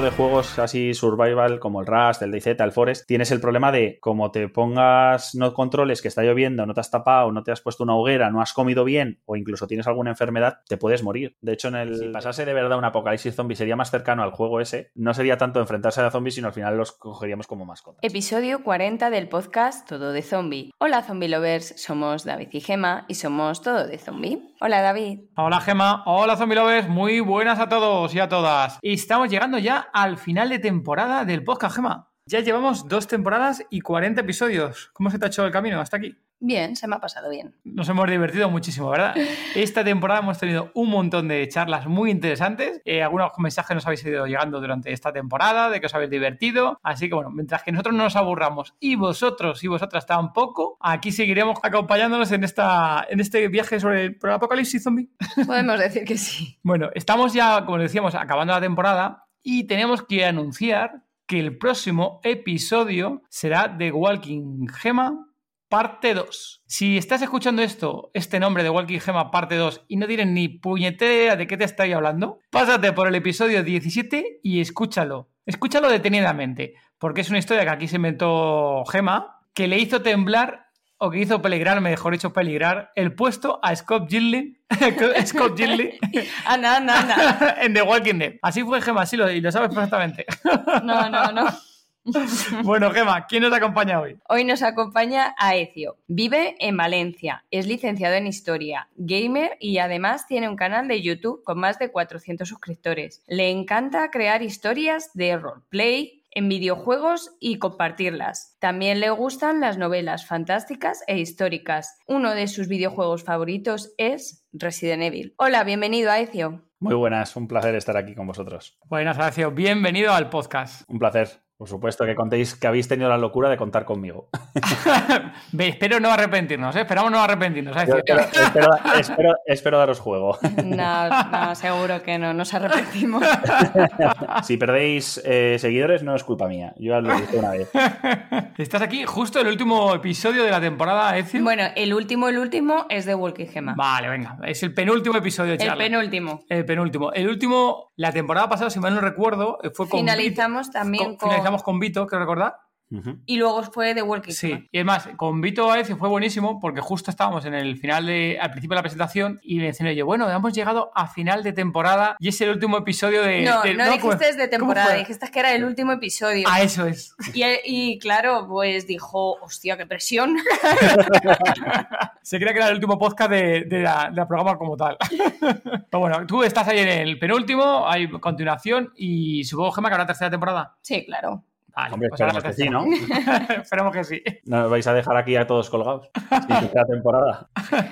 De juegos así survival como el Rust, el DayZ, el Forest, tienes el problema de como te pongas no controles que está lloviendo, no te has tapado, no te has puesto una hoguera, no has comido bien o incluso tienes alguna enfermedad, te puedes morir. De hecho, en el si pasase de verdad un apocalipsis zombie sería más cercano al juego ese, no sería tanto enfrentarse a zombies, sino al final los cogeríamos como mascotas. Episodio 40 del podcast Todo de Zombie. Hola zombie lovers, somos David y Gema y somos Todo de Zombie. Hola David. Hola Gema. Hola zombie lovers. Muy buenas a todos y a todas. Y estamos llegando ya al final de temporada del podcast Gema. Ya llevamos dos temporadas y 40 episodios. ¿Cómo se te ha hecho el camino hasta aquí? Bien, se me ha pasado bien. Nos hemos divertido muchísimo, ¿verdad? Esta temporada hemos tenido un montón de charlas muy interesantes. Eh, algunos mensajes nos habéis ido llegando durante esta temporada de que os habéis divertido. Así que bueno, mientras que nosotros no nos aburramos y vosotros y vosotras tampoco, aquí seguiremos acompañándonos en, esta, en este viaje sobre el, apocalipsis zombie. Podemos decir que sí. Bueno, estamos ya, como decíamos, acabando la temporada y tenemos que anunciar que el próximo episodio será de Walking Gema parte 2. Si estás escuchando esto, este nombre de Walking Gema parte 2 y no tienes ni puñetera de qué te estoy hablando, pásate por el episodio 17 y escúchalo. Escúchalo detenidamente, porque es una historia que aquí se inventó Gema, que le hizo temblar o que hizo peligrar, mejor dicho, peligrar el puesto a Scott Gillian, Scott Gillian Ana, Ana, Ana. en The Walking Dead. Así fue Gema, sí, lo, y lo sabes perfectamente. no, no, no. bueno, Gema, ¿quién nos acompaña hoy? Hoy nos acompaña Aecio. Vive en Valencia, es licenciado en Historia, gamer y además tiene un canal de YouTube con más de 400 suscriptores. Le encanta crear historias de roleplay, en videojuegos y compartirlas. También le gustan las novelas fantásticas e históricas. Uno de sus videojuegos favoritos es Resident Evil. Hola, bienvenido a Muy buenas, un placer estar aquí con vosotros. Buenas, Aecio, bienvenido al podcast. Un placer. Por supuesto, que contéis que habéis tenido la locura de contar conmigo. espero no arrepentirnos, ¿eh? esperamos no arrepentirnos. espero, daros juego. No, no, seguro que no, nos arrepentimos. si perdéis eh, seguidores, no es culpa mía. Yo lo dije una vez. Estás aquí justo el último episodio de la temporada, Ezio. Bueno, el último, el último es de Walking Gema. Vale, venga. Es el penúltimo episodio, El penúltimo. El penúltimo. El último, la temporada pasada, si mal no recuerdo, fue con. Finalizamos también con con Vito, creo recordar. Y luego fue de Walking Sí, y además, con Vito Aecio fue buenísimo porque justo estábamos en el final de, al principio de la presentación y me mencioné yo, bueno, hemos llegado a final de temporada y es el último episodio de... No, no, dijiste de temporada, dijiste que era el último episodio. Ah, eso es. Y, claro, pues dijo, hostia, qué presión. Se creía que era el último podcast de, la, programa como tal. Pero bueno, tú estás ahí en el penúltimo, hay continuación y supongo, Gemma, que habrá tercera temporada. Sí, claro. Hombre, pues esperemos que sí, ¿no? esperemos que sí. No vais a dejar aquí a todos colgados. la temporada.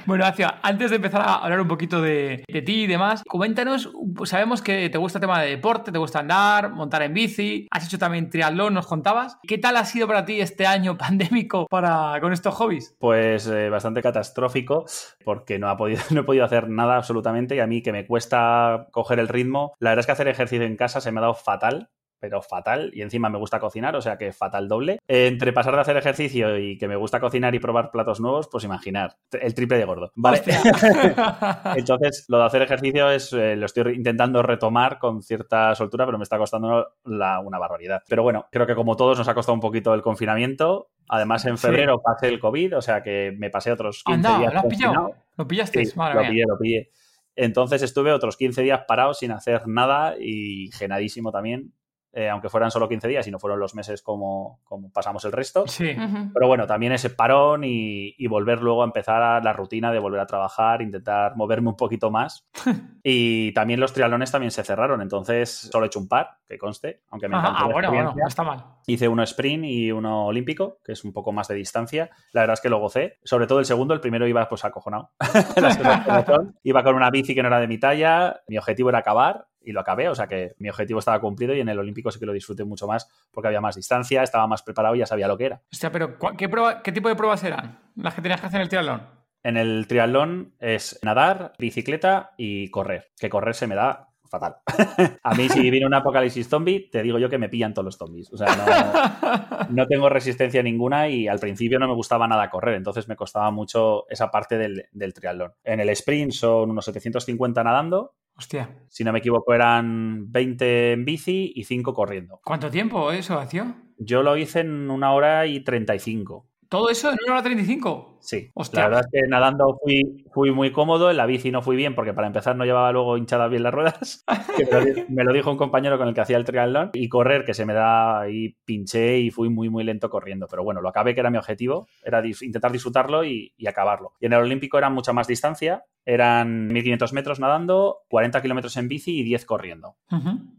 bueno, Acia, antes de empezar a hablar un poquito de, ti y demás, coméntanos, sabemos que te gusta el tema de deporte, te gusta andar, montar en bici, has hecho también triatlón, nos contabas. ¿Qué tal ha sido para ti este año pandémico para, con estos hobbies? Pues eh, bastante catastrófico, porque no, ha podido, no he podido hacer nada absolutamente y a mí que me cuesta coger el ritmo. La verdad es que hacer ejercicio en casa se me ha dado fatal pero fatal. Y encima me gusta cocinar, o sea que fatal doble. Entre pasar de hacer ejercicio y que me gusta cocinar y probar platos nuevos, pues imaginar, el triple de gordo. Vale. Entonces, lo de hacer ejercicio es, eh, lo estoy intentando retomar con cierta soltura, pero me está costando una barbaridad. Pero bueno, creo que como todos nos ha costado un poquito el confinamiento. Además, en febrero pasé el COVID, o sea que me pasé otros 15 días. ¿Lo has pillado? ¿Lo pillaste? lo pillé, lo pillé. Entonces estuve otros 15 días parado sin hacer nada y genadísimo también eh, aunque fueran solo 15 días y no fueron los meses como, como pasamos el resto. Sí. Pero bueno, también ese parón y, y volver luego a empezar a la rutina de volver a trabajar, intentar moverme un poquito más. y también los triatlones también se cerraron, entonces solo he hecho un par, que conste, aunque me ah, la bueno, bueno, no está mal. Hice uno sprint y uno olímpico, que es un poco más de distancia. La verdad es que lo gocé. Sobre todo el segundo, el primero iba pues acojonado. Iba con una bici que no era de mi talla. Mi objetivo era acabar y lo acabé. O sea que mi objetivo estaba cumplido y en el olímpico sí que lo disfruté mucho más porque había más distancia, estaba más preparado y ya sabía lo que era. Hostia, pero ¿cuál- ¿qué, prueba- ¿qué tipo de pruebas eran las que tenías que hacer en el triatlón? En el triatlón es nadar, bicicleta y correr. Que correr se me da fatal. A mí si viene un apocalipsis zombie, te digo yo que me pillan todos los zombies. O sea, no, no tengo resistencia ninguna y al principio no me gustaba nada correr, entonces me costaba mucho esa parte del, del triatlón. En el sprint son unos 750 nadando, Hostia, si no me equivoco eran 20 en bici y 5 corriendo. ¿cuánto tiempo eso, Acio? Yo lo hice en una hora y 35. ¿Todo eso en una hora 35? Sí, Hostia. la verdad es que nadando fui, fui muy cómodo, en la bici no fui bien porque para empezar no llevaba luego hinchadas bien las ruedas, que me, lo, di- me lo dijo un compañero con el que hacía el triatlón, y correr, que se me da ahí pinché y fui muy muy lento corriendo, pero bueno, lo acabé que era mi objetivo, era dis- intentar disfrutarlo y, y acabarlo. Y en el Olímpico era mucha más distancia, eran 1500 metros nadando, 40 kilómetros en bici y 10 corriendo.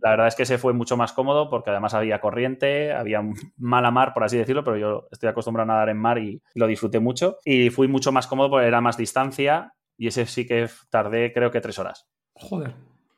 La verdad es que ese fue mucho más cómodo porque además había corriente, había mala mar, por así decirlo, pero yo estoy acostumbrado a nadar en mar y lo disfruté mucho. Y fui mucho más cómodo porque era más distancia y ese sí que tardé creo que tres horas, Joder.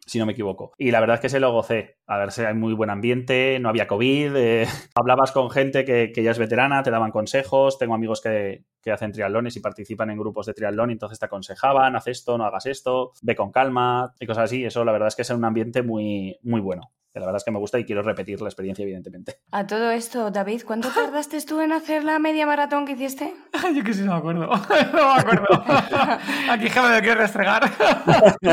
Si no me equivoco. Y la verdad es que se lo gocé. A ver, si hay muy buen ambiente, no había COVID, eh, hablabas con gente que, ya es veterana, te daban consejos. Tengo amigos que, que hacen triatlones y participan en grupos de triatlón y entonces te aconsejaban, haz esto, no hagas esto, ve con calma y cosas así. Eso la verdad es que es un ambiente muy, muy bueno. Que la verdad es que me gusta y quiero repetir la experiencia, evidentemente. A todo esto, David, ¿cuánto tardaste tú en hacer la media maratón que hiciste? Yo que sí, no me acuerdo. no me acuerdo. Aquí me quiere restregar.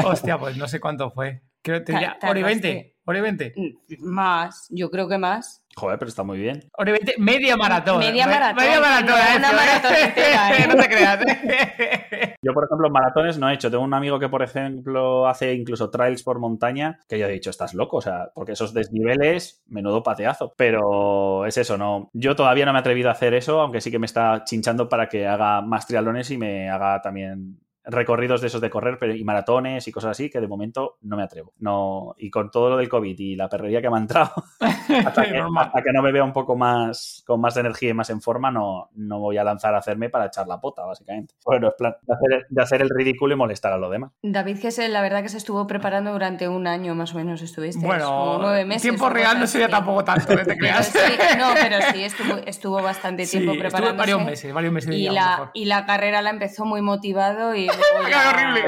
Hostia, pues no sé cuánto fue. Creo que te diría Ta- hora y tardaste. 20. Hora y 20. Mm, Más, yo creo que más. Joder, pero está muy bien. Hora y 20. Media maratón. Media Me- maratón, Media maratón. no eh, maratón entera, ¿eh? no te creas. eh. Yo, por ejemplo, maratones no he hecho. Tengo un amigo que, por ejemplo, hace incluso trails por montaña, que yo he dicho, estás loco, o sea, porque esos desniveles, menudo pateazo. Pero es eso, no. Yo todavía no me he atrevido a hacer eso, aunque sí que me está chinchando para que haga más triatlones y me haga también recorridos de esos de correr pero, y maratones y cosas así que de momento no me atrevo. No, y con todo lo del COVID y la perrería que me ha entrado, hasta que, hasta que no me vea un poco más con más energía y más en forma, no, no voy a lanzar a hacerme para echar la pota, básicamente. Bueno, es plan de hacer, de hacer el ridículo y molestar a los demás. David, que se, la verdad que se estuvo preparando durante un año más o menos, estuviste. Bueno, nueve meses. tiempo real no sería tampoco tanto, no te Pero creas. sí, no, pero sí, estuvo, estuvo bastante Sí, tiempo estuve preparándose. varios meses, varios meses. Y lo la, y la carrera la empezó muy motivado y luego ¡Qué ya- horrible!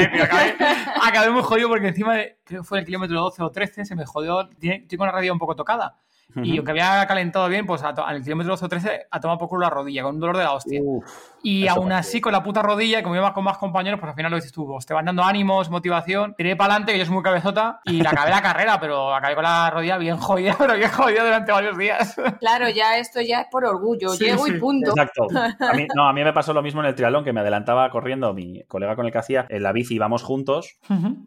Eh, tío. acabé, acabé muy jodido porque encima, de- creo que fue el kilómetro 12 o 13, se me jodió. Tiene- Tengo una rodilla un poco tocada. Y Ujú. aunque había calentado bien, pues al kilómetro 12 o 13 a tomar por culo la rodilla, con un dolor de la hostia. Uf, Y aún así, con la puta rodilla, como iba con más compañeros, pues al final lo dices tú, pues, te van dando ánimos, motivación. Tiré para adelante, que yo soy muy cabezota, y la acabé la carrera, pero acabé con la rodilla bien jodida, pero bien jodida durante varios días. Claro, ya esto ya es por orgullo. Sí, Llego sí, y punto. Exacto. A mí, no, a mí me pasó lo mismo en el triatlón, que me adelantaba corriendo mi colega con el que hacía en la bici, íbamos juntos,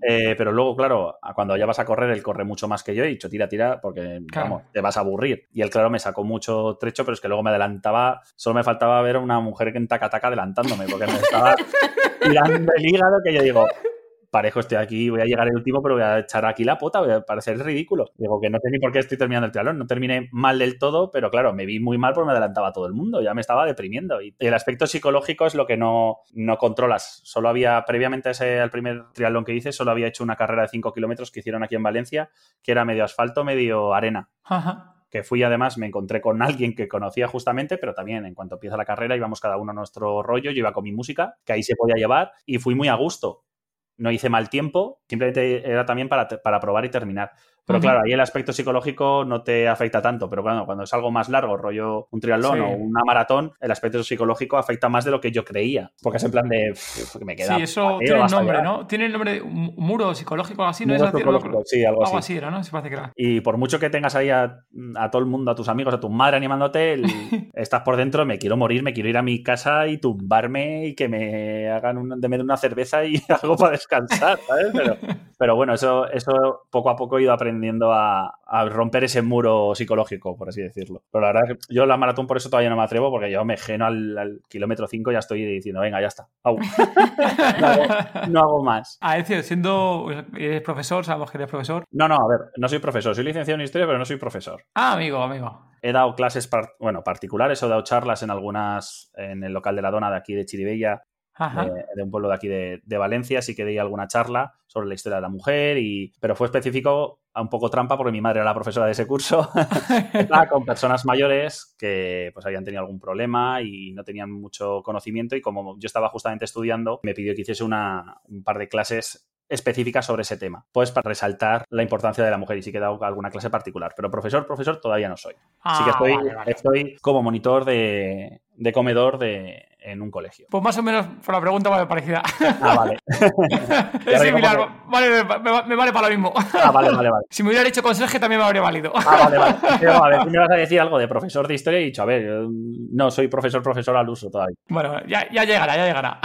eh, pero luego, claro, cuando ya vas a correr, él corre mucho más que yo y he dicho, tira, tira, porque Claro. vamos, te vas a aburrir. Y él, claro, me sacó mucho trecho, pero es que luego me adelantaba, solo me faltaba ver a una mujer que en taca-taca adelantándome, porque me estaba tirando el hígado que yo digo, parejo, estoy aquí, voy a llegar el último, pero voy a echar aquí la pota, voy a parecer ridículo. Digo que no sé ni por qué estoy terminando el triatlón, no terminé mal del todo, pero claro, me vi muy mal porque me adelantaba a todo el mundo, ya me estaba deprimiendo. Y el aspecto psicológico es lo que no, no controlas. Solo había, previamente ese, al primer triatlón que hice, solo había hecho una carrera de 5 kilómetros que hicieron aquí en Valencia, que era medio asfalto, medio arena Ajá. Que fui además, me encontré con alguien que conocía justamente, pero también en cuanto empieza la carrera íbamos cada uno a nuestro rollo, yo iba con mi música, que ahí se podía llevar, y fui muy a gusto. No hice mal tiempo, simplemente era también para, para probar y terminar. Pero claro, ahí el aspecto psicológico no te afecta tanto, pero bueno, cuando es algo más largo, rollo un triatlón Sí. o una maratón, el aspecto psicológico afecta más de lo que yo creía, porque es en plan de "Pff, que me queda Sí, eso tiene hasta nombre, llegar". ¿no? Tiene el nombre de un muro psicológico o algo así, ¿no? Muro Eso- psicológico, sí, algo así. así era, ¿no? Se parece que era. Y por mucho que tengas ahí a, a todo el mundo, a tus amigos, a tu madre animándote, el- estás por dentro, me quiero morir, me quiero ir a mi casa y tumbarme y que me hagan un, de una cerveza y algo para descansar, ¿sabes? Pero, Pero bueno, eso, eso poco a poco he ido aprendiendo a, romper ese muro psicológico, por así decirlo. Pero la verdad es que yo la maratón por eso todavía no me atrevo, porque yo me geno al, kilómetro 5 y ya estoy diciendo, venga, ya está. no, hago, más. A decir, siendo eres profesor, sabemos que eres profesor. No, no, a ver, no soy profesor, soy licenciado en historia, pero no soy profesor. Ah, amigo, amigo. He dado clases, bueno, particulares he dado charlas en algunas, en el local de la dona de aquí de Chiribella, de, un pueblo de aquí de, Valencia, sí que di alguna charla sobre la historia de la mujer, y, pero fue específico a un poco trampa porque mi madre era la profesora de ese curso, con personas mayores que pues habían tenido algún problema y no tenían mucho conocimiento y como yo estaba justamente estudiando, me pidió que hiciese una, un par de clases específicas sobre ese tema, pues para resaltar la importancia de la mujer y sí que he dado alguna clase particular, pero profesor, profesor todavía no soy. Así que ah, estoy, estoy como monitor de, de comedor de, en un colegio. Pues más o menos por la pregunta vale parecida. Ah, vale. es similar, vale, me, vale para lo mismo. Ah, vale, vale, vale. Si me hubiera dicho conserje también me habría valido. Ah, vale, vale. Pero, a ver, me vas a decir algo de profesor de historia y he dicho, a ver, no soy profesor, profesor al uso todavía. Bueno, ya, ya llegará, ya llegará.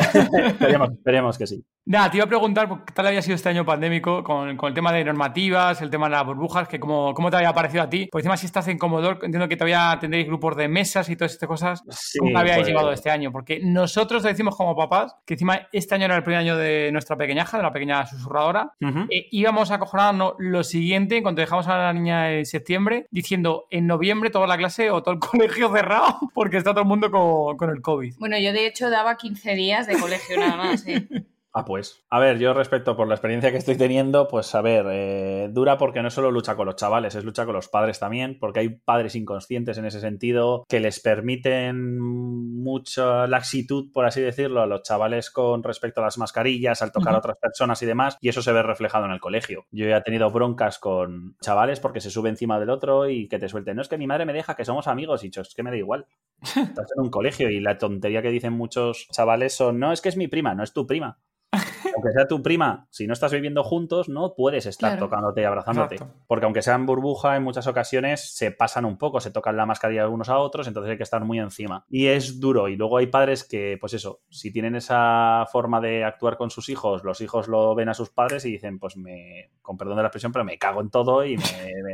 esperemos, que sí. Nada, te iba a preguntar qué tal había sido este año pandémico con, con, el tema de normativas, el tema de las burbujas, que cómo, cómo te había parecido a ti. Por encima, si estás en Comodoro, entiendo que todavía tendréis grupos de mesas y todas estas cosas. ¿Cómo habíais pues llevado este año? Porque nosotros decimos como papás que encima este año era el primer año de nuestra pequeñaja, de la pequeña susurradora, e íbamos a cojonarnos lo siguiente cuando dejamos a la niña en septiembre, diciendo en noviembre toda la clase o todo el colegio cerrado porque está todo el mundo con, con el COVID. Bueno, yo de hecho daba 15 días de colegio nada más. ¿eh? Ah, pues. A ver, yo respecto por la experiencia que estoy teniendo, pues a ver, eh, dura porque no solo lucha con los chavales, es lucha con los padres también, porque hay padres inconscientes en ese sentido que les permiten mucha laxitud, por así decirlo, a los chavales con respecto a las mascarillas, al tocar a otras personas y demás, y eso se ve reflejado en el colegio. Yo he tenido broncas con chavales porque se sube encima del otro y que te suelten, no es que mi madre me deja, que somos amigos, y yo, es que me da igual. Estás en un colegio y la tontería que dicen muchos chavales son, no, es que es mi prima, no es tu prima aunque sea tu prima, si no estás viviendo juntos, no puedes estar tocándote y abrazándote. Porque aunque sean burbuja, en muchas ocasiones se pasan un poco, se tocan la mascarilla unos a otros, entonces hay que estar muy encima. Y es duro. Y luego hay padres que, pues eso, si tienen esa forma de actuar con sus hijos, los hijos lo ven a sus padres y dicen, pues me, con perdón de la expresión, pero me cago en todo y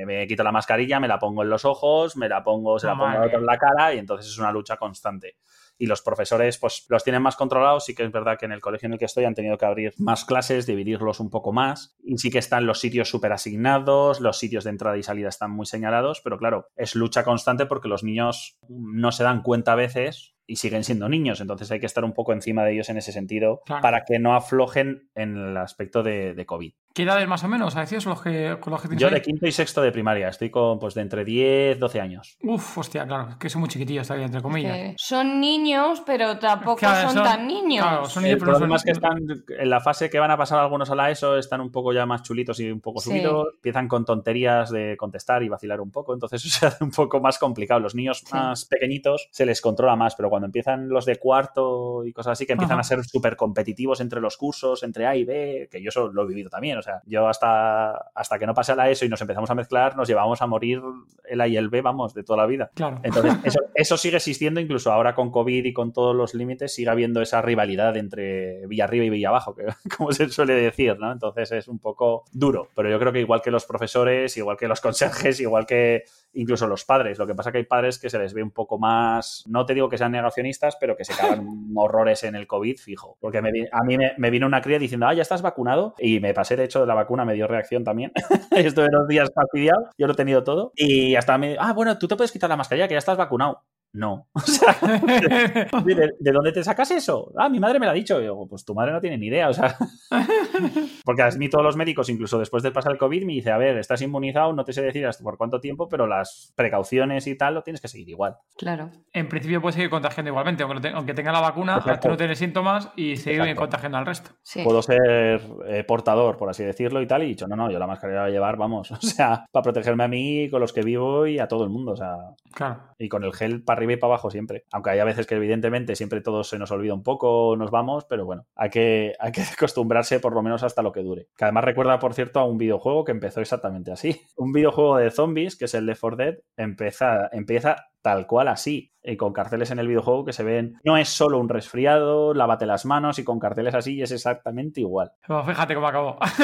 me, quito la mascarilla, me la pongo en los ojos, me la pongo, se la pongo a otro en la cara y entonces es una lucha constante y los profesores pues los tienen más controlados. Sí que es verdad que en el colegio en el que estoy han tenido que abrir más clases, dividirlos un poco más y sí que están los sitios súper asignados, los sitios de entrada y salida están muy señalados, pero claro, es lucha constante porque los niños no se dan cuenta a veces y siguen siendo niños, entonces hay que estar un poco encima de ellos en ese sentido para que no aflojen en el aspecto de, de COVID. ¿Qué edades más o menos? ¿Decías los que, con los que Yo de quinto y sexto de primaria, estoy con pues de entre 10, 12 años. Uf, hostia, claro, que son muy chiquitillos todavía, entre comillas. son niños, pero tampoco son, tan niños. Claro, son niños, pero que están en la fase que van a pasar algunos a la ESO, están un poco ya más chulitos y un poco subidos, empiezan con tonterías de contestar y vacilar un poco, entonces eso se hace un poco más complicado. Los niños más pequeñitos se les controla más, pero cuando empiezan los de cuarto y cosas así, que empiezan a ser súper competitivos entre los cursos, entre A y B, que yo eso lo he vivido también, o sea, yo hasta hasta, que no pase a la ESO y nos empezamos a mezclar, nos llevamos a morir el A y el B, vamos, de toda la vida. Claro. Entonces, eso, sigue existiendo, incluso ahora con COVID y con todos los límites, sigue habiendo esa rivalidad entre Villa Arriba y Villa Abajo, que, como se suele decir, ¿no? Entonces es un poco duro, pero yo creo que igual que los profesores, igual que los conserjes, igual que incluso los padres, lo que pasa que hay padres que se les ve un poco más, no te digo que sean negacionistas, pero que se cagan horrores en el COVID, fijo. Porque a mí me, vino una cría diciendo, ah, ya estás vacunado, y me pasé de hecho de la vacuna, me dio reacción también. Estuve dos días fastidiado, yo lo he tenido todo. Y hasta me, ah, bueno, tú te puedes quitar la mascarilla, que ya estás vacunado. No. O sea, ¿de, dónde te sacas eso? Ah, mi madre me lo ha dicho. yo, pues tu madre no tiene ni idea. O sea, porque a mí todos los médicos, incluso después de pasar el COVID, me dice, a ver, estás inmunizado, no te sé decir hasta por cuánto tiempo, pero las precauciones y tal lo tienes que seguir igual. Claro. En principio puedes seguir contagiando igualmente, aunque, tenga la vacuna, tú no tienes síntomas y seguir contagiando al resto. Puedo ser eh, portador, por así decirlo, y tal, y dicho, no, no, yo la mascarilla la voy a llevar, vamos, o sea, para protegerme a mí, con los que vivo y a todo el mundo, o sea. Claro. Y con el gel para arriba y para abajo siempre. Aunque hay veces que evidentemente siempre todo se nos olvida un poco, nos vamos, pero bueno, hay que, hay que acostumbrarse por lo menos hasta lo que dure. Que además recuerda, por cierto, a un videojuego que empezó exactamente así. Un videojuego de zombies, que es el de For Dead, empieza, empieza tal cual así y con carteles en el videojuego que se ven, no es solo un resfriado, lávate las manos y con carteles así es exactamente igual. fíjate cómo acabó.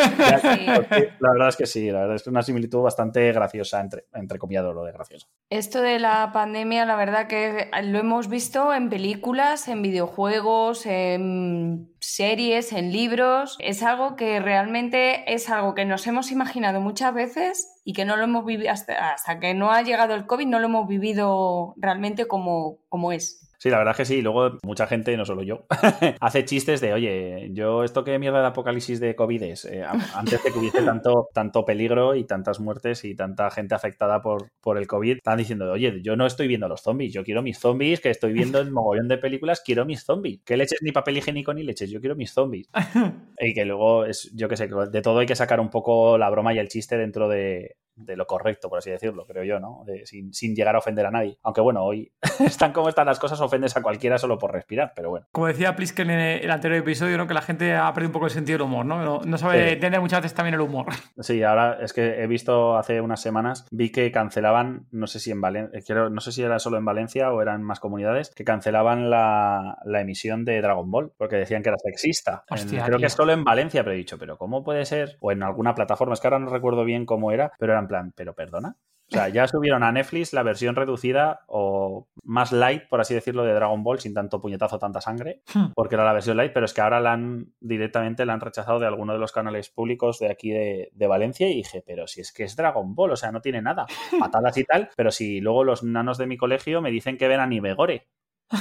La verdad es que sí, la verdad es una similitud bastante graciosa, entre, entre comillas lo de gracioso. Esto de la pandemia, la verdad que lo hemos visto en películas, en videojuegos, en series, en libros. Es algo que realmente es algo que nos hemos imaginado muchas veces y que no lo hemos vivido hasta, hasta que no ha llegado el COVID, no lo hemos vivido realmente como, como es. Sí, la verdad es que sí. Luego mucha gente, no solo yo, hace chistes de, oye, yo esto que mierda de apocalipsis de COVID es, eh, antes de que hubiese tanto, tanto peligro y tantas muertes y tanta gente afectada por, por el COVID, están diciendo, oye, yo no estoy viendo los zombies, yo quiero mis zombies, que estoy viendo el mogollón de películas, quiero mis zombies. ¿Qué leches ni papel higiénico ni leches? Yo quiero mis zombies. y que luego es, yo qué sé, de todo hay que sacar un poco la broma y el chiste dentro de, de lo correcto, por así decirlo, creo yo, ¿no? sin, sin, llegar a ofender a nadie. Aunque bueno, hoy están como están las cosas, ofendes a cualquiera solo por respirar, pero bueno. Como decía Plisken en el anterior episodio, ¿no? Que la gente ha perdido un poco el sentido del humor, ¿no? No, sabe entender muchas veces también el humor. Sí, ahora es que he visto hace unas semanas, vi que cancelaban, no sé si en Valencia, no sé si era solo en Valencia o eran más comunidades, que cancelaban la, la emisión de Dragon Ball, porque decían que era sexista. creo que es solo en Valencia, pero he dicho, pero ¿cómo puede ser? O en alguna plataforma, es que ahora no recuerdo bien cómo era, pero eran plan, pero perdona. O sea, ya subieron a Netflix la versión reducida o más light, por así decirlo, de Dragon Ball, sin tanto puñetazo, tanta sangre, hmm. porque era la versión light, pero es que ahora la han directamente la han rechazado de alguno de los canales públicos de aquí de, de, Valencia y dije, pero si es que es Dragon Ball, o sea, no tiene nada, patadas y tal, pero si luego los nanos de mi colegio me dicen que ven anime gore,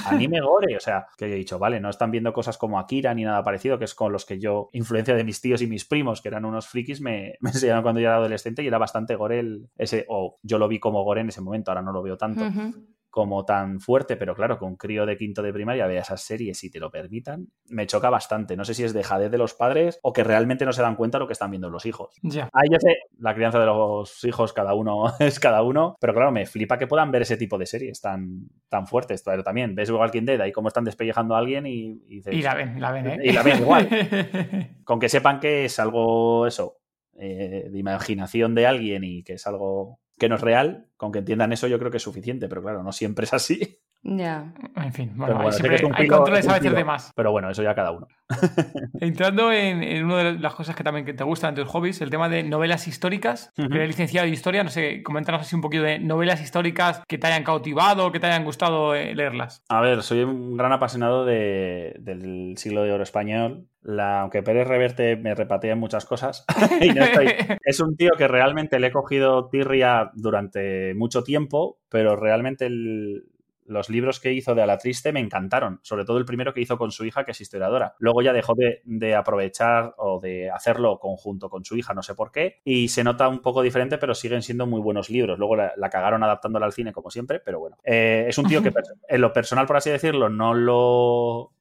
Anime gore, o sea, que he dicho, vale, no están viendo cosas como Akira ni nada parecido, que es con los que yo, influencia de mis tíos y mis primos, que eran unos frikis, me, me enseñaron cuando yo era adolescente y era bastante gore el, ese, o yo lo vi como gore en ese momento, ahora no lo veo tanto como tan fuerte, pero claro, con crío de quinto de primaria vea esas series si te lo permitan, me choca bastante. No sé si es dejadez de los padres o que realmente no se dan cuenta de lo que están viendo los hijos. Ya. Ahí yo sé, la crianza de los hijos, cada uno es cada uno, pero claro, me flipa que puedan ver ese tipo de series tan, tan fuertes. Pero también ves Walking Dead ahí cómo están despellejando a alguien y, y, y la ven, la ven, ¿eh? Y la ven igual. con que sepan que es algo, eso, eh, de imaginación de alguien y que es algo que no es real, con que entiendan eso yo creo que es suficiente, pero claro, no siempre es así. Ya. En fin, bueno, siempre hay controles a veces de más. Pero bueno, eso ya cada uno. Entrando en, una de las cosas que también te gustan de tus hobbies, el tema de novelas históricas. Uh licenciado en historia, no sé, coméntanos así un poquito de novelas históricas que te hayan cautivado, que te hayan gustado eh, leerlas. A ver, soy un gran apasionado del siglo de oro español. La, aunque Pérez Reverte me repatea en muchas cosas, es un tío que realmente le he cogido tirria durante mucho tiempo, pero realmente el, los libros que hizo de A Triste me encantaron, sobre todo el primero que hizo con su hija, que es historiadora. Luego ya dejó de, aprovechar o de hacerlo conjunto con su hija, no sé por qué, y se nota un poco diferente, pero siguen siendo muy buenos libros. Luego la, cagaron adaptándola al cine, como siempre, pero bueno. Eh, es un tío que en lo personal, por así decirlo, no lo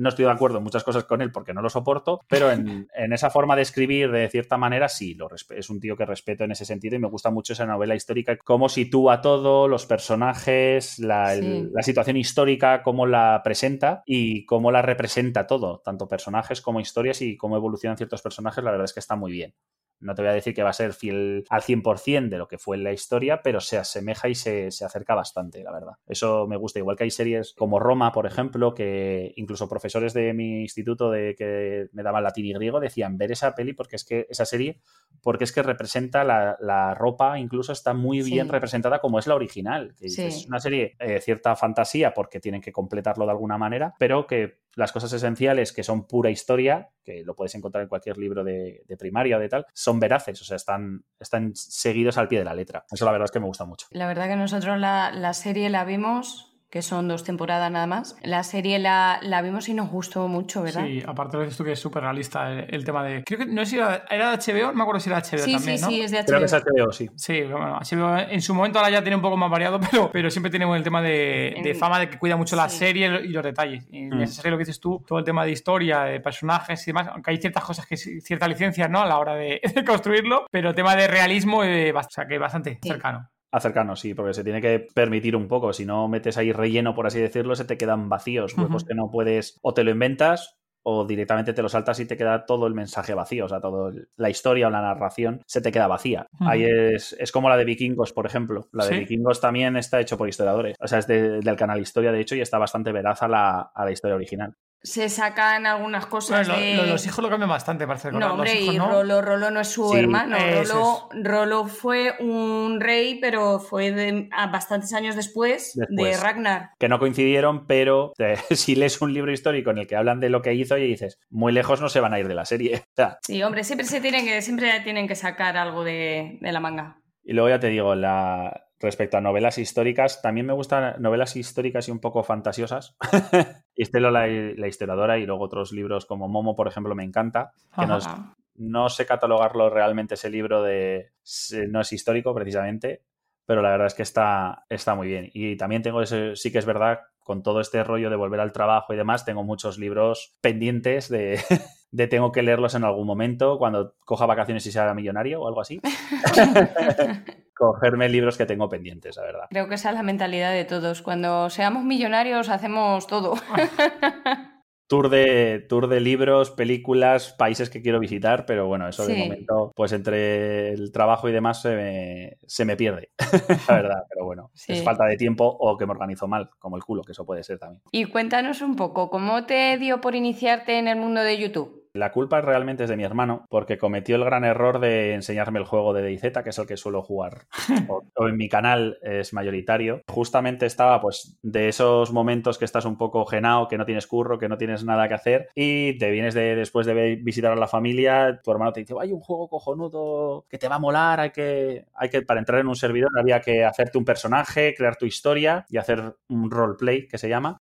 no estoy de acuerdo en muchas cosas con él porque no lo soporto, pero en, esa forma de escribir, de cierta manera, sí, lo es un tío que respeto en ese sentido y me gusta mucho esa novela histórica, cómo sitúa todo, los personajes, la, la situación histórica, cómo la presenta y cómo la representa todo, tanto personajes como historias y cómo evolucionan ciertos personajes, la verdad es que está muy bien. No te voy a decir que va a ser fiel al 100% de lo que fue en la historia, pero se asemeja y se, acerca bastante, la verdad. Eso me gusta. Igual que hay series como Roma, por ejemplo, que incluso profesores de mi instituto de que me daban latín y griego decían ver esa peli porque es que esa serie, porque es que representa la, ropa, incluso está muy bien representada como es la original. Es una serie eh, cierta fantasía porque tienen que completarlo de alguna manera, pero que las cosas esenciales que son pura historia, que lo puedes encontrar en cualquier libro de, primaria o de tal, son veraces, o sea, están, están seguidos al pie de la letra. Eso la verdad es que me gusta mucho. La verdad que nosotros la, la serie la vimos que son dos temporadas nada más. La serie la, la vimos y nos gustó mucho, ¿verdad? Sí, aparte lo dices tú que es súper realista el, tema de... Creo que no sé si era, era, de HBO, no me acuerdo si era HBO sí, también, sí, Sí, es de HBO. Creo que es HBO, sí. Sí, bueno, HBO en su momento ahora ya tiene un poco más variado, pero, pero siempre tiene el tema de, de fama de que cuida mucho la serie y los detalles. Y en mm. esa serie lo que dices tú, todo el tema de historia, de personajes y demás, aunque hay ciertas cosas que ciertas licencias, ¿no? A la hora de, construirlo, pero el tema de realismo, eh, o sea, que bastante cercano. Acercano, sí, porque se tiene que permitir un poco. Si no metes ahí relleno, por así decirlo, se te quedan vacíos, huecos que no puedes, o te lo inventas, o directamente te lo saltas y te queda todo el mensaje vacío, o sea, toda la historia o la narración se te queda vacía. Ahí es, es, como la de Vikingos, por ejemplo. La de Vikingos también está hecho por historiadores, o sea, es del canal Historia, de hecho, y está bastante veraz a la, a la historia original se sacan algunas cosas de... los hijos lo cambian bastante, parece. No, hombre, y Rolo, Rolo no es su hermano. Rolo, Rolo, fue un rey, pero fue de, bastantes años después, de Ragnar. Que no coincidieron, pero si lees un libro histórico en el que hablan de lo que hizo y dices, muy lejos no se van a ir de la serie. sí, hombre, siempre, se tienen que, siempre tienen que sacar algo de, de la manga. Y luego ya te digo, la, Respecto a novelas históricas, también me gustan novelas históricas y un poco fantasiosas. Estelo la, la, historiadora y luego otros libros como Momo, por ejemplo, me encanta. Que no, sé catalogarlo realmente ese libro de... No es histórico precisamente, pero la verdad es que está, está muy bien. Y también tengo ese, sí que es verdad, con todo este rollo de volver al trabajo y demás, tengo muchos libros pendientes de, de tengo que leerlos en algún momento cuando coja vacaciones y sea millonario o algo así. cogerme libros que tengo pendientes, la verdad. Creo que esa es la mentalidad de todos. Cuando seamos millonarios hacemos todo. tour de, tour de libros, películas, países que quiero visitar, pero bueno, eso de momento, pues entre el trabajo y demás se me, pierde, la verdad, pero bueno, es falta de tiempo o que me organizo mal, como el culo, que eso puede ser también. Y cuéntanos un poco, ¿cómo te dio por iniciarte en el mundo de YouTube? La culpa realmente es de mi hermano, porque cometió el gran error de enseñarme el juego de DayZ, que es el que suelo jugar, o, en mi canal es mayoritario. Justamente estaba, pues, de esos momentos que estás un poco genao, que no tienes curro, que no tienes nada que hacer, y te vienes de, después de visitar a la familia, tu hermano te dice, hay un juego cojonudo que te va a molar, hay que, hay que, para entrar en un servidor había que hacerte un personaje, crear tu historia y hacer un roleplay, que se llama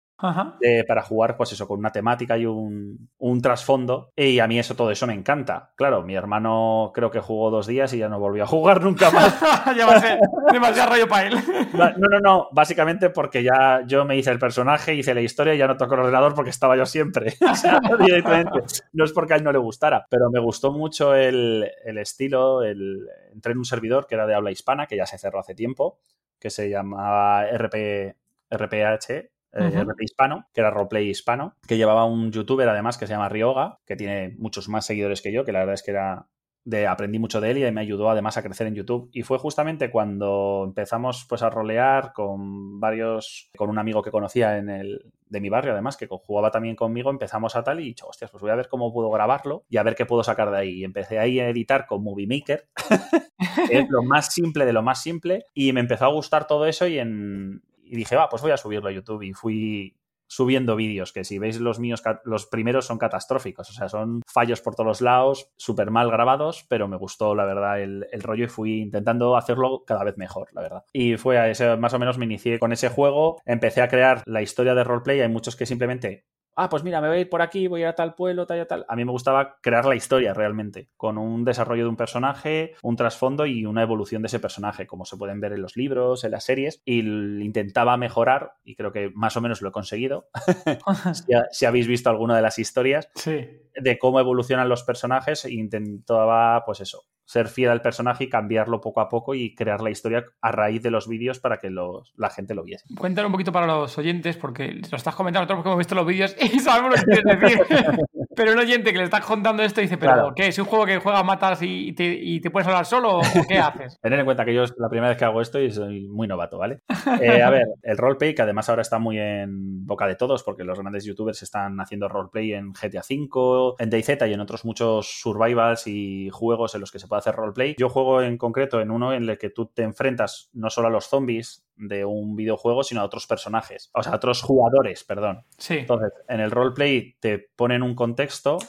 para jugar, pues eso, con una temática y un, un, trasfondo. Y a mí eso, todo eso me encanta. Claro, mi hermano creo que jugó dos días y ya no volvió a jugar nunca más. ya ser demasiado rollo para él. no, no, no, básicamente porque ya yo me hice el personaje, hice la historia y ya no toco el ordenador porque estaba yo siempre. directamente. No es porque a él no le gustara, pero me gustó mucho el, el estilo. El, entré en un servidor que era de habla hispana, que ya se cerró hace tiempo, que se llamaba RP, RPH, eh, hispano, que era roleplay hispano, que llevaba un youtuber además que se llama Ryoga, que tiene muchos más seguidores que yo, que la verdad es que era de aprendí mucho de él y me ayudó además a crecer en YouTube. Y fue justamente cuando empezamos pues a rolear con varios, con un amigo que conocía en el, de mi barrio además, que jugaba también conmigo, empezamos a tal y dicho, hostias, pues voy a ver cómo puedo grabarlo y a ver qué puedo sacar de ahí. Y empecé ahí a editar con Movie Maker, que es lo más simple de lo más simple, y me empezó a gustar todo eso y en, y dije, va, pues voy a subirlo a YouTube y fui subiendo vídeos, que si veis los míos, los primeros son catastróficos, o sea, son fallos por todos lados, súper mal grabados, pero me gustó, la verdad, el, el, rollo y fui intentando hacerlo cada vez mejor, la verdad. Y fue a ese, más o menos me inicié con ese juego, empecé a crear la historia de roleplay, hay muchos que simplemente ah, pues mira, me voy a ir por aquí, voy a ir a tal pueblo, tal y tal. A mí me gustaba crear la historia realmente, con un desarrollo de un personaje, un trasfondo y una evolución de ese personaje, como se pueden ver en los libros, en las series, y intentaba mejorar, y creo que más o menos lo he conseguido. si, habéis visto alguna de las historias, de cómo evolucionan los personajes, intentaba, pues eso, ser fiel al personaje y cambiarlo poco a poco y crear la historia a raíz de los vídeos para que la gente lo viese. Cuéntalo un poquito para los oyentes, porque lo estás comentando nosotros porque hemos visto los vídeos y sabemos lo que quieres decir. pero un oyente que le está contando esto dice, pero ¿qué? ¿Es un juego que juegas, matas y te, y te puedes hablar solo o qué haces? Tener en cuenta que yo es la primera vez que hago esto y soy muy novato, ¿vale? Eh, a ver, el roleplay, que además ahora está muy en boca de todos porque los grandes youtubers están haciendo roleplay en GTA V, en DayZ y en otros muchos survivals y juegos en los que se puede hacer roleplay. Yo juego en concreto en uno en el que tú te enfrentas no solo a los zombies de un videojuego, sino a otros personajes, o sea, a otros jugadores, perdón. Sí. Entonces, en el roleplay te ponen un contexto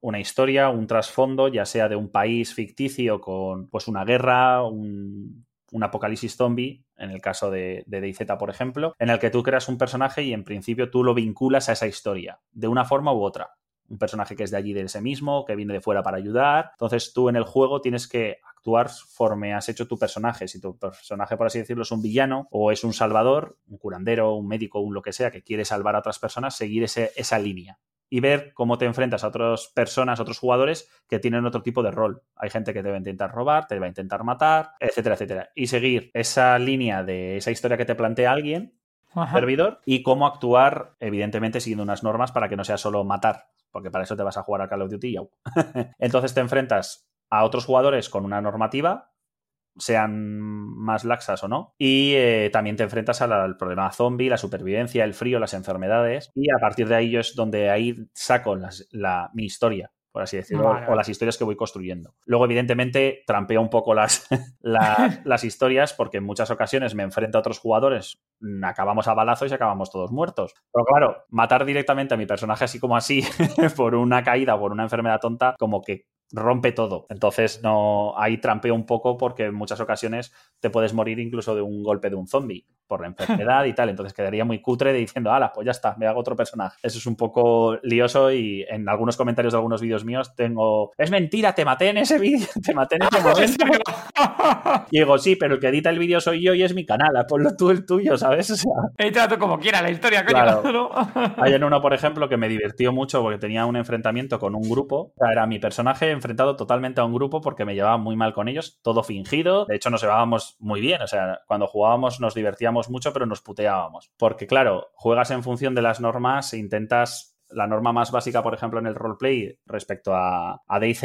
una historia, un trasfondo, ya sea de un país ficticio con pues una guerra, un, apocalipsis zombie, en el caso de, de DayZ, por ejemplo, en el que tú creas un personaje y en principio tú lo vinculas a esa historia, de una forma u otra un personaje que es de allí de ese mismo, que viene de fuera para ayudar. Entonces tú en el juego tienes que actuar conforme has hecho tu personaje. Si tu personaje, por así decirlo, es un villano o es un salvador, un curandero, un médico, un lo que sea, que quiere salvar a otras personas, seguir ese, esa línea y ver cómo te enfrentas a otras personas, otros jugadores que tienen otro tipo de rol. Hay gente que te va a intentar robar, te va a intentar matar, etcétera, etcétera. Y seguir esa línea de esa historia que te plantea alguien servidor y cómo actuar, evidentemente, siguiendo unas normas para que no sea solo matar, porque para eso te vas a jugar a Call of Duty. Entonces te enfrentas a otros jugadores con una normativa sean más laxas o no. Y eh, también te enfrentas al, problema zombie, la supervivencia, el frío, las enfermedades. Y a partir de ahí es donde ahí saco la, mi historia por así decirlo, o las historias que voy construyendo. Luego, evidentemente, trampeo un poco las, las historias porque en muchas ocasiones me enfrento a otros jugadores, mm, acabamos a balazos y acabamos todos muertos. Pero claro, matar directamente a mi personaje así como así, por una caída o por una enfermedad tonta, como que rompe todo. Entonces, no, ahí trampeo un poco porque en muchas ocasiones te puedes morir incluso de un golpe de un zombie por la enfermedad y tal. Entonces quedaría muy cutre de diciendo, ala, pues ya está, me hago otro personaje. Eso es un poco lioso y en algunos comentarios de algunos vídeos míos tengo, es mentira, te maté en ese vídeo, te maté en ese momento. y digo, sí, pero el que edita el vídeo soy yo y es mi canal, ponlo tú el tuyo, ¿sabes? O sea, trato como quiera la historia, coño. Hay en uno, por ejemplo, que me divirtió mucho porque tenía un enfrentamiento con un grupo. Era mi personaje enfrentado totalmente a un grupo porque me llevaba muy mal con ellos, todo fingido. De hecho, nos llevábamos muy bien. O sea, cuando jugábamos nos divertíamos mucho, pero nos puteábamos. Porque, claro, juegas en función de las normas e intentas la norma más básica, por ejemplo, en el roleplay respecto a, a DayZ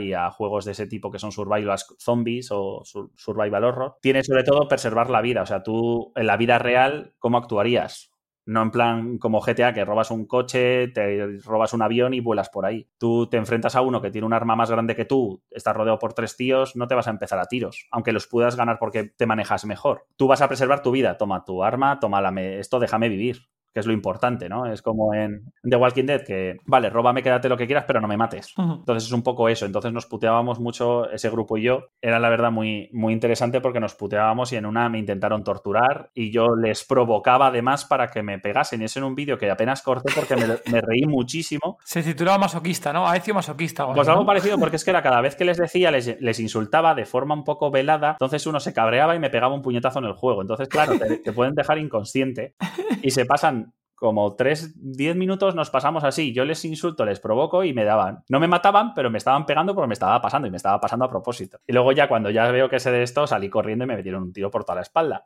y a juegos de ese tipo que son survival zombies o survival horror, tiene sobre todo preservar la vida. O sea, tú en la vida real, ¿cómo actuarías? No en plan como GTA, que robas un coche, te robas un avión y vuelas por ahí. Tú te enfrentas a uno que tiene un arma más grande que tú, estás rodeado por tres tíos, no te vas a empezar a tiros, aunque los puedas ganar porque te manejas mejor. Tú vas a preservar tu vida, toma tu arma, toma esto, déjame vivir que es lo importante, ¿no? Es como en The Walking Dead, que, vale, róbame, quédate lo que quieras, pero no me mates. Entonces es un poco eso. Entonces nos puteábamos mucho, ese grupo y yo. Era la verdad muy, muy interesante porque nos puteábamos y en una me intentaron torturar y yo les provocaba además para que me pegasen. Y eso en un vídeo que apenas corté porque me, reí muchísimo. Se titulaba masoquista, ¿no? Aecio masoquista. Pues algo parecido porque es que era cada vez que les decía, les, les, insultaba de forma un poco velada, entonces uno se cabreaba y me pegaba un puñetazo en el juego. Entonces, claro, te pueden dejar inconsciente y se pasan como 3, 10 minutos nos pasamos así. Yo les insulto, les provoco y me daban. No me mataban, pero me estaban pegando porque me estaba pasando y me estaba pasando a propósito. Y luego ya cuando ya veo que sé de esto, salí corriendo y me metieron un tiro por toda la espalda.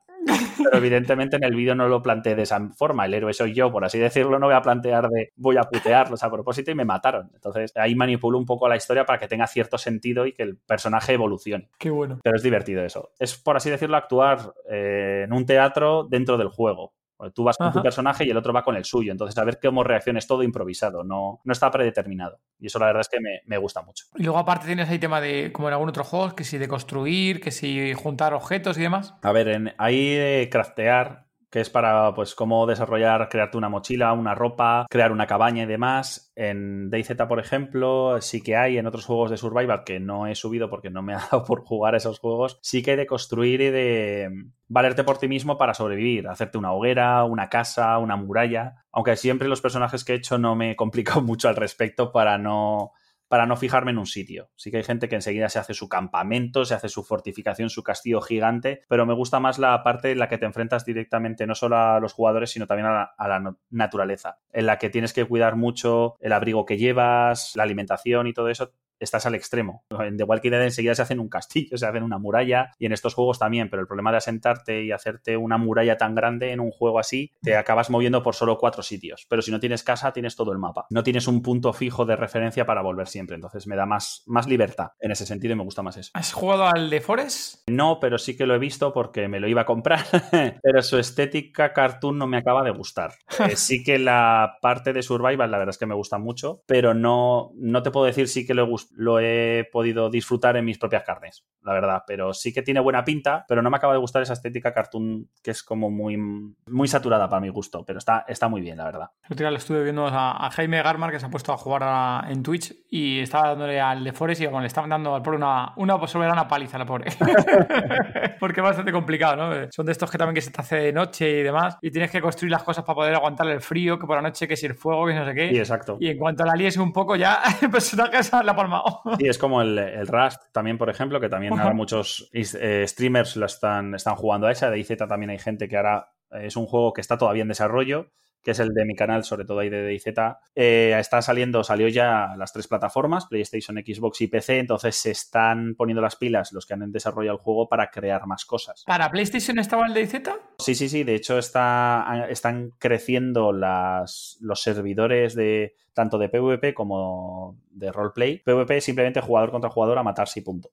Pero evidentemente en el vídeo no lo planteé de esa forma. El héroe soy yo, por así decirlo. No voy a plantear de voy a putearlos a propósito y me mataron. Entonces ahí manipulo un poco la historia para que tenga cierto sentido y que el personaje evolucione. Qué bueno. Pero es divertido eso. Es, por así decirlo, actuar eh, en un teatro dentro del juego. Tú vas con tu personaje y el otro va con el suyo. Entonces, a ver cómo reacciones todo improvisado, no, no está predeterminado. Y eso la verdad es que me, gusta mucho. Y luego, aparte, tienes ahí tema de, como en algún otro juego, que si de construir, que si juntar objetos y demás. A ver, en, ahí de craftear, que es para, pues, cómo desarrollar, crearte una mochila, una ropa, crear una cabaña y demás. En DayZ, por ejemplo, sí que hay en otros juegos de Survival que no he subido porque no me ha dado por jugar esos juegos, sí que hay de construir y de valerte por ti mismo para sobrevivir, hacerte una hoguera, una casa, una muralla, aunque siempre los personajes que he hecho no me he complicado mucho al respecto para no para no fijarme en un sitio. Sí que hay gente que enseguida se hace su campamento, se hace su fortificación, su castillo gigante, pero me gusta más la parte en la que te enfrentas directamente no solo a los jugadores, sino también a la, naturaleza, en la que tienes que cuidar mucho el abrigo que llevas, la alimentación y todo eso estás al extremo. En The Walking Dead enseguida se hacen un castillo, se hacen una muralla y en estos juegos también, pero el problema de asentarte y hacerte una muralla tan grande en un juego así, te acabas moviendo por solo cuatro sitios. Pero si no tienes casa, tienes todo el mapa. No tienes un punto fijo de referencia para volver siempre. Entonces me da más, más libertad en ese sentido y me gusta más eso. ¿Has jugado al de Forest? No, pero sí que lo he visto porque me lo iba a comprar. pero su estética cartoon no me acaba de gustar. Eh, sí que la parte de Survival, la verdad es que me gusta mucho, pero no, no te puedo decir sí que lo he gustado lo he podido disfrutar en mis propias carnes, la verdad. Pero sí que tiene buena pinta, pero no me acaba de gustar esa estética cartoon que es como muy, muy saturada para mi gusto, pero está, está muy bien, la verdad. El otro día le estuve viendo a, Jaime Garmar que se ha puesto a jugar en Twitch y estaba dándole al de Forest y le estaban dando al pobre una, una soberana paliza, la pobre. Porque es bastante complicado, ¿no? Son de estos que también que se te hace de noche y demás y tienes que construir las cosas para poder aguantar el frío, que por la noche que si el fuego, que no sé qué. Y exacto. Y en cuanto la líes un poco ya, el personaje se la palma. Sí, es como el, el, Rust también, por ejemplo, que también ahora muchos eh, streamers lo están, están jugando a esa. De IZ también hay gente que ahora es un juego que está todavía en desarrollo que es el de mi canal, sobre todo ahí de DayZ, eh, está saliendo, salió ya las tres plataformas, PlayStation, Xbox y PC, entonces se están poniendo las pilas los que han desarrollado el juego para crear más cosas. ¿Para PlayStation estaba el DayZ? Sí, sí, sí, de hecho está, están creciendo las, los servidores de tanto de PvP como de roleplay. PvP simplemente jugador contra jugador a matarse y punto.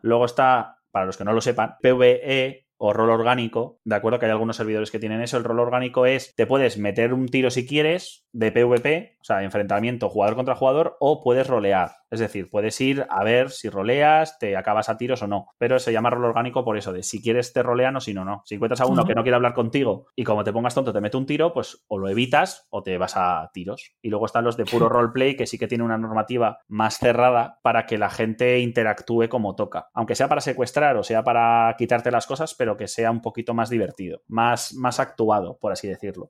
Luego está, para los que no lo sepan, PvE o rol orgánico, de acuerdo que hay algunos servidores que tienen eso, el rol orgánico es, te puedes meter un tiro si quieres de PvP, o sea, enfrentamiento jugador contra jugador, o puedes rolear. Es decir, puedes ir a ver si roleas, te acabas a tiros o no. Pero se llama rol orgánico por eso, de si quieres te rolean o si no, no. Si encuentras a uno que no quiere hablar contigo y como te pongas tonto te mete un tiro, pues o lo evitas o te vas a tiros. Y luego están los de puro roleplay, que sí que tiene una normativa más cerrada para que la gente interactúe como toca. Aunque sea para secuestrar o sea para quitarte las cosas, pero que sea un poquito más divertido, más, más actuado, por así decirlo.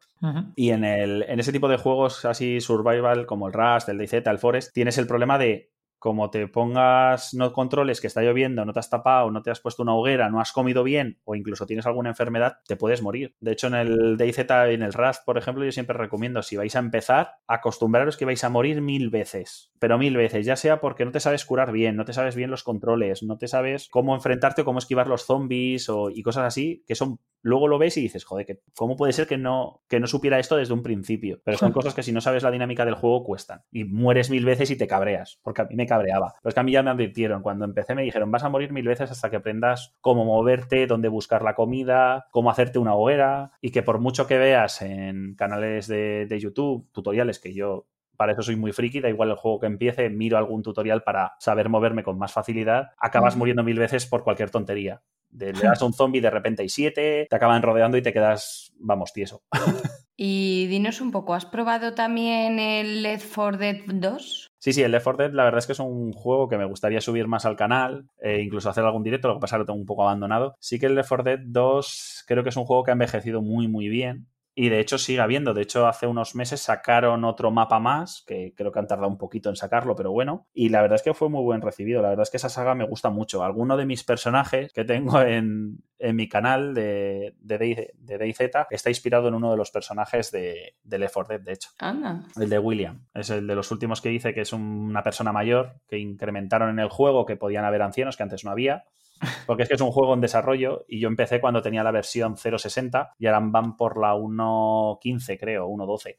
Y en, el, en ese tipo de juegos así survival como el Rust, el DayZ, el Forest, tienes el problema de como te pongas, no controles que está lloviendo, no te has tapado, no te has puesto una hoguera, no has comido bien o incluso tienes alguna enfermedad, te puedes morir. De hecho, en el DayZ y en el Rust, por ejemplo, yo siempre recomiendo, si vais a empezar, acostumbraros que vais a morir mil veces, pero mil veces, ya sea porque no te sabes curar bien, no te sabes bien los controles, no te sabes cómo enfrentarte o cómo esquivar los zombies o, y cosas así, que son luego lo ves y dices, joder, ¿cómo puede ser que no, que no supiera esto desde un principio? Pero son cosas que si no sabes la dinámica del juego cuestan. Y mueres mil veces y te cabreas, porque a mí me cabreaba. Pero es que a mí ya me advirtieron, cuando empecé me dijeron, vas a morir mil veces hasta que aprendas cómo moverte, dónde buscar la comida, cómo hacerte una hoguera, y que por mucho que veas en canales de, de YouTube, tutoriales que yo para eso soy muy friki, da igual el juego que empiece, miro algún tutorial para saber moverme con más facilidad, acabas muriendo mil veces por cualquier tontería. De, le das a un zombie, de repente hay siete, te acaban rodeando y te quedas, vamos, tieso. Y dinos un poco, ¿has probado también el Left 4 Dead 2? Sí, sí, el Left 4 Dead la verdad es que es un juego que me gustaría subir más al canal e incluso hacer algún directo, lo que pasa es que lo tengo un poco abandonado. Sí que el Left 4 Dead 2 creo que es un juego que ha envejecido muy, muy bien. Y de hecho sigue habiendo. De hecho, hace unos meses sacaron otro mapa más, que creo que han tardado un poquito en sacarlo, pero bueno. Y la verdad es que fue muy buen recibido. La verdad es que esa saga me gusta mucho. Alguno de mis personajes que tengo en, mi canal de, de, DayZ está inspirado en uno de los personajes de, de Left 4 Dead, de hecho. El de William. Es el de los últimos que dice que es una persona mayor que incrementaron en el juego, que podían haber ancianos, que antes no había. Porque es que es un juego en desarrollo y yo empecé cuando tenía la versión 0.60 y ahora van por la 1.15, creo, 1.12.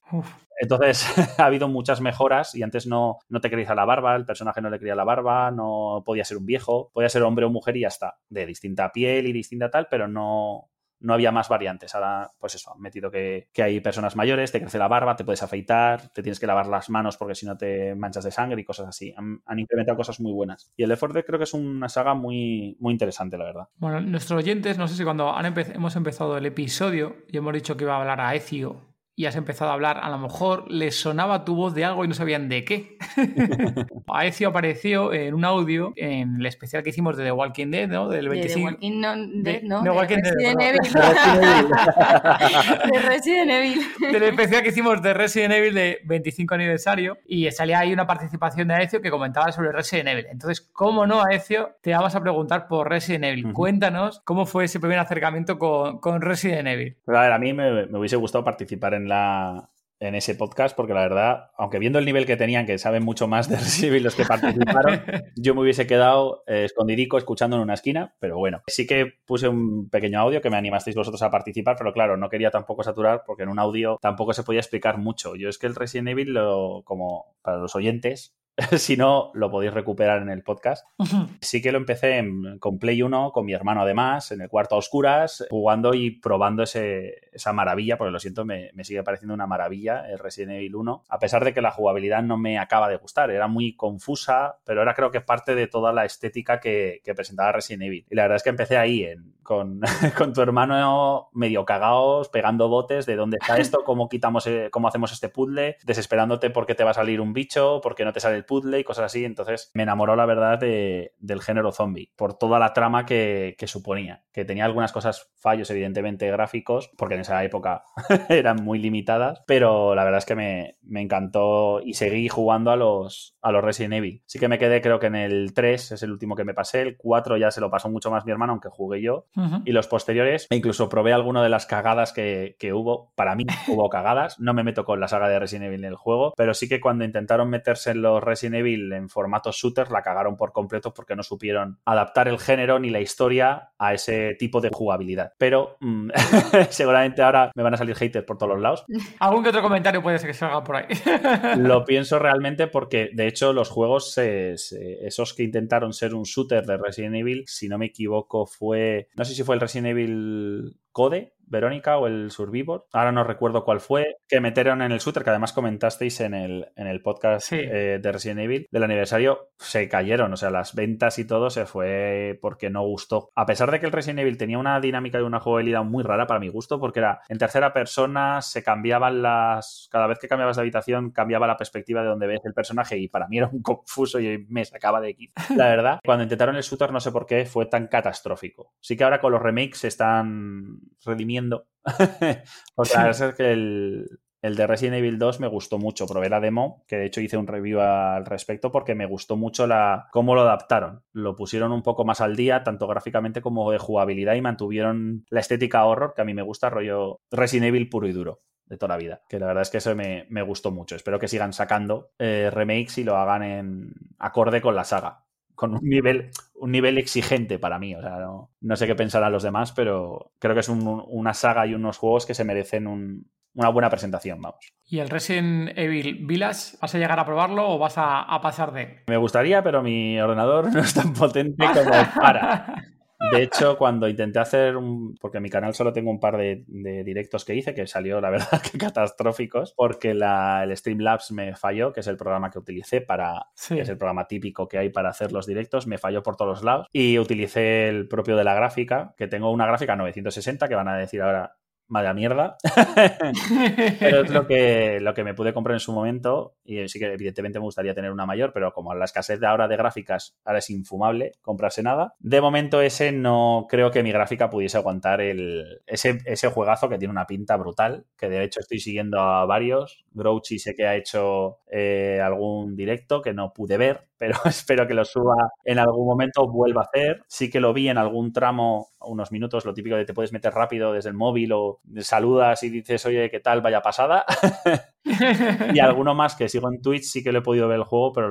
Entonces ha habido muchas mejoras y antes no, no te crecía la barba, el personaje no le crecía la barba, no podía ser un viejo, podía ser hombre o mujer y ya está. De distinta piel y distinta tal, pero no, no había más variantes. Ahora, pues eso, han metido que, hay personas mayores, te crece la barba, te puedes afeitar, te tienes que lavar las manos porque si no te manchas de sangre y cosas así. Han, implementado cosas muy buenas. Y el Left 4 Dead creo que es una saga muy, muy interesante, la verdad. Bueno, nuestros oyentes, no sé si cuando hemos empezado el episodio y hemos dicho que iba a hablar a Ezio y has empezado a hablar, a lo mejor les sonaba tu voz de algo y no sabían de qué. Aecio apareció en un audio en el especial que hicimos de The Walking Dead, ¿no? Del 25. De The Walking, no, de, no, de Walking Resident Dead. Evil. de Resident Evil. Del especial que hicimos de Resident Evil de 25 aniversario y salía ahí una participación de Aecio que comentaba sobre Resident Evil. Entonces, ¿cómo no, Aecio? Te vamos a preguntar por Resident Evil. Cuéntanos cómo fue ese primer acercamiento con, con Resident Evil. a ver, a mí me, me hubiese gustado participar en en ese podcast, porque la verdad, aunque viendo el nivel que tenían, que saben mucho más de Resident Evil los que participaron, yo me hubiese quedado eh, escondidico escuchando en una esquina, pero bueno, sí que puse un pequeño audio que me animasteis vosotros a participar, pero claro, no quería tampoco saturar porque en un audio tampoco se podía explicar mucho. Yo es que el Resident Evil, lo, como para los oyentes, si no, lo podéis recuperar en el podcast. Sí que lo empecé con Play 1, con mi hermano además, en el cuarto a oscuras, jugando y probando ese, esa maravilla, porque lo siento, me, sigue pareciendo una maravilla el Resident Evil 1, a pesar de que la jugabilidad no me acaba de gustar, era muy confusa, pero era creo que parte de toda la estética que, presentaba Resident Evil. Y la verdad es que empecé ahí, con, tu hermano medio cagados, pegando botes de dónde está esto, cómo quitamos, eh, cómo hacemos este puzzle, desesperándote porque te va a salir un bicho, porque no te sale el puzzle y cosas así. Entonces me enamoró, la verdad, de, del género zombie, por toda la trama que, que suponía, que tenía algunas cosas, fallos evidentemente gráficos, porque en esa época eran muy limitadas, pero la verdad es que me, me, encantó y seguí jugando a los, a los Resident Evil. Sí que me quedé creo que en el 3 es el último que me pasé, el 4 ya se lo pasó mucho más mi hermano, aunque jugué yo, y los posteriores, e incluso probé alguna de las cagadas que, que, hubo. Para mí hubo cagadas, no me meto con la saga de Resident Evil en el juego, pero sí que cuando intentaron meterse en los Resident Evil en formato shooter, la cagaron por completo porque no supieron adaptar el género ni la historia a ese tipo de jugabilidad. Pero mm, seguramente ahora me van a salir haters por todos los lados. Algún que otro comentario puede ser que salga por ahí. Lo pienso realmente porque, de hecho, los juegos, esos que intentaron ser un shooter de Resident Evil, si no me equivoco, fue. No sé si fue el Resident Evil Code, Verónica o el Survivor, ahora no recuerdo cuál fue, que metieron en el shooter, que además comentasteis en el, en el podcast eh, de Resident Evil del aniversario, se cayeron, o sea, las ventas y todo se fue porque no gustó. A pesar de que el Resident Evil tenía una dinámica y una jugabilidad muy rara para mi gusto, porque era en tercera persona, se cambiaban las... Cada vez que cambiabas de habitación, cambiaba la perspectiva de donde ves el personaje y para mí era un confuso y me sacaba de aquí. La verdad, cuando intentaron el shooter no sé por qué fue tan catastrófico. Sí que ahora con los remakes se están redimiendo o sea, es que el, de Resident Evil 2 me gustó mucho. Probé la demo, que de hecho hice un review al respecto porque me gustó mucho la cómo lo adaptaron. Lo pusieron un poco más al día, tanto gráficamente como de jugabilidad, y mantuvieron la estética horror, que a mí me gusta, rollo Resident Evil puro y duro de toda la vida. Que la verdad es que eso me, gustó mucho. Espero que sigan sacando eh, remakes y lo hagan en acorde con la saga con un nivel, un nivel exigente para mí. O sea, no, sé qué pensarán los demás, pero creo que es una saga y unos juegos que se merecen una buena presentación, vamos. ¿Y el Resident Evil Village, vas a llegar a probarlo o vas a, a pasar de? Me gustaría, pero mi ordenador no es tan potente como para. De hecho, cuando intenté hacer un. Porque en mi canal solo tengo un par de, directos que hice, que salió, la verdad, que catastróficos, porque la, el Streamlabs me falló, que es el programa que utilicé para. es el programa típico que hay para hacer los directos, me falló por todos los lados. Y utilicé el propio de la gráfica, que tengo una gráfica 960, que van a decir ahora mala mierda. pero es lo que, lo que me pude comprar en su momento. Y sí que evidentemente me gustaría tener una mayor, pero como la escasez de ahora de gráficas ahora es infumable comprarse nada. De momento ese no creo que mi gráfica pudiese aguantar el, ese, ese juegazo que tiene una pinta brutal, que de hecho estoy siguiendo a varios. Grouchy sé que ha hecho eh, algún directo que no pude ver, pero espero que lo suba en algún momento, vuelva a hacer. Sí que lo vi en algún tramo, unos minutos, lo típico de te puedes meter rápido desde el móvil o saludas y dices, oye, ¿qué tal? Vaya pasada. y alguno más que sigo en Twitch sí que lo he podido ver el juego, pero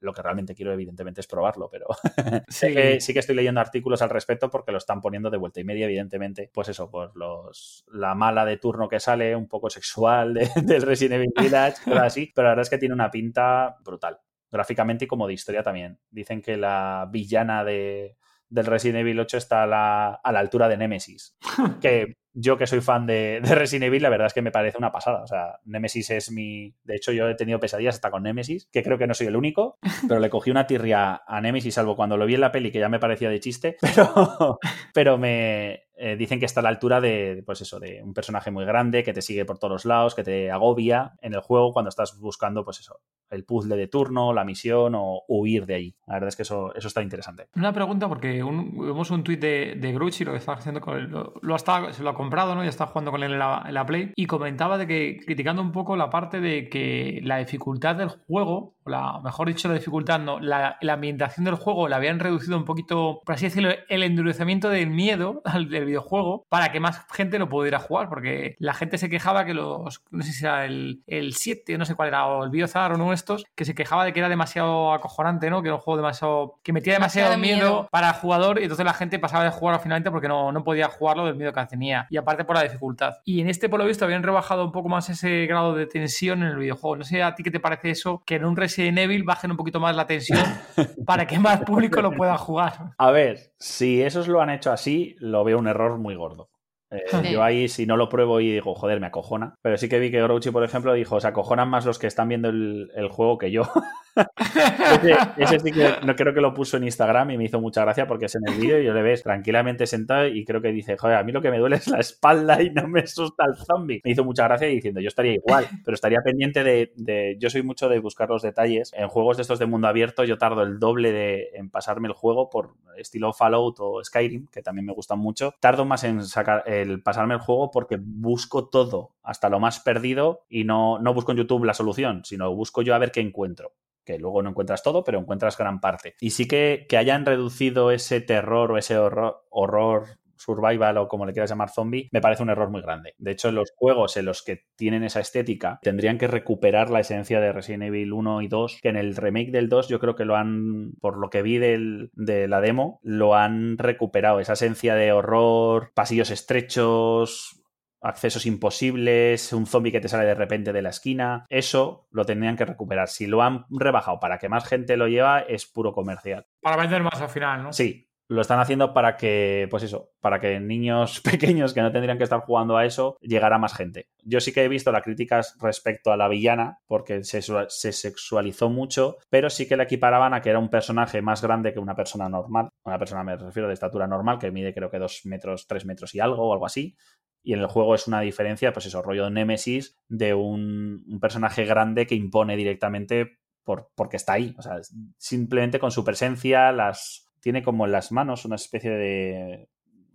lo, que realmente quiero evidentemente es probarlo, pero sí. que, sí que estoy leyendo artículos al respecto porque lo están poniendo de vuelta y media, evidentemente, pues eso, pues los la mala de turno que sale, un poco sexual del Resident Evil Village, pero así, pero la verdad es que tiene una pinta brutal gráficamente y como de historia también. Dicen que la villana de, del Resident Evil 8 está a la, a la altura de Nemesis. que yo que soy fan de, de, Resident Evil, la verdad es que me parece una pasada. O sea, Nemesis es mi... De hecho, yo he tenido pesadillas hasta con Nemesis, que creo que no soy el único, pero le cogí una tirria a Nemesis, salvo cuando lo vi en la peli, que ya me parecía de chiste, pero, pero me, eh, dicen que está a la altura de, pues eso, de un personaje muy grande que te sigue por todos lados, que te agobia en el juego cuando estás buscando, pues eso, el puzzle de turno, la misión o huir de ahí. La verdad es que eso, eso está interesante. Una pregunta, porque vemos un tuit de, de Grucci, lo que está haciendo con él, lo, lo, se lo ha comprado, ¿no? Ya está jugando con él en la, Play, y comentaba de que, criticando un poco la parte de que la dificultad del juego, o la, mejor dicho, la dificultad, no, la, la ambientación del juego la habían reducido un poquito, por así decirlo, el endurecimiento del miedo al del videojuego para que más gente lo pudiera jugar, porque la gente se quejaba que los, no sé si era el, el 7, no sé cuál era, o el Biozar o no estos, que se quejaba de que era demasiado acojonante, ¿no? Que era un juego demasiado, que metía demasiado, miedo, para el jugador y entonces la gente pasaba de jugarlo finalmente porque no, no podía jugarlo del miedo que tenía y aparte por la dificultad. Y en este, por lo visto, habían rebajado un poco más ese grado de tensión en el videojuego. No sé a ti qué te parece eso, que en un Resident Evil bajen un poquito más la tensión para que más público lo pueda jugar. A ver, si esos lo han hecho así, lo veo un error muy gordo. Eh, yo ahí, si no lo pruebo y digo, joder, me acojona. Pero sí que vi que Grouchy, por ejemplo, dijo, se acojonan más los que están viendo el, el juego que yo. ese, sí que no creo que lo puso en Instagram y me hizo mucha gracia porque es en el vídeo y yo le ves tranquilamente sentado y creo que dice, joder, a mí lo que me duele es la espalda y no me asusta el zombie. Me hizo mucha gracia diciendo, yo estaría igual, pero estaría pendiente de, de, yo soy mucho de buscar los detalles. En juegos de estos de mundo abierto yo tardo el doble de, en pasarme el juego por estilo Fallout o Skyrim, que también me gustan mucho. Tardo más en sacar el pasarme el juego porque busco todo hasta lo más perdido y no, no busco en YouTube la solución, sino busco yo a ver qué encuentro que luego no encuentras todo, pero encuentras gran parte. Y sí que, que hayan reducido ese terror o ese horror, horror survival o como le quieras llamar zombie, me parece un error muy grande. De hecho, los juegos en los que tienen esa estética tendrían que recuperar la esencia de Resident Evil 1 y 2, que en el remake del 2 yo creo que lo han, por lo que vi del, de la demo, lo han recuperado. Esa esencia de horror, pasillos estrechos, accesos imposibles, un zombie que te sale de repente de la esquina. Eso lo tendrían que recuperar. Si lo han rebajado para que más gente lo lleva, es puro comercial. Para vender más al final, ¿no? Sí, lo están haciendo para que, pues eso, para que niños pequeños que no tendrían que estar jugando a eso, llegara más gente. Yo sí que he visto las críticas respecto a la villana, porque se, se, sexualizó mucho, pero sí que la equiparaban a que era un personaje más grande que una persona normal. Una persona, me refiero, de estatura normal, que mide creo que dos metros, tres metros y algo, o algo así. Y en el juego es una diferencia, pues eso, rollo de Nemesis, de un, un personaje grande que impone directamente por, porque está ahí. O sea, simplemente con su presencia, las. Tiene como en las manos una especie de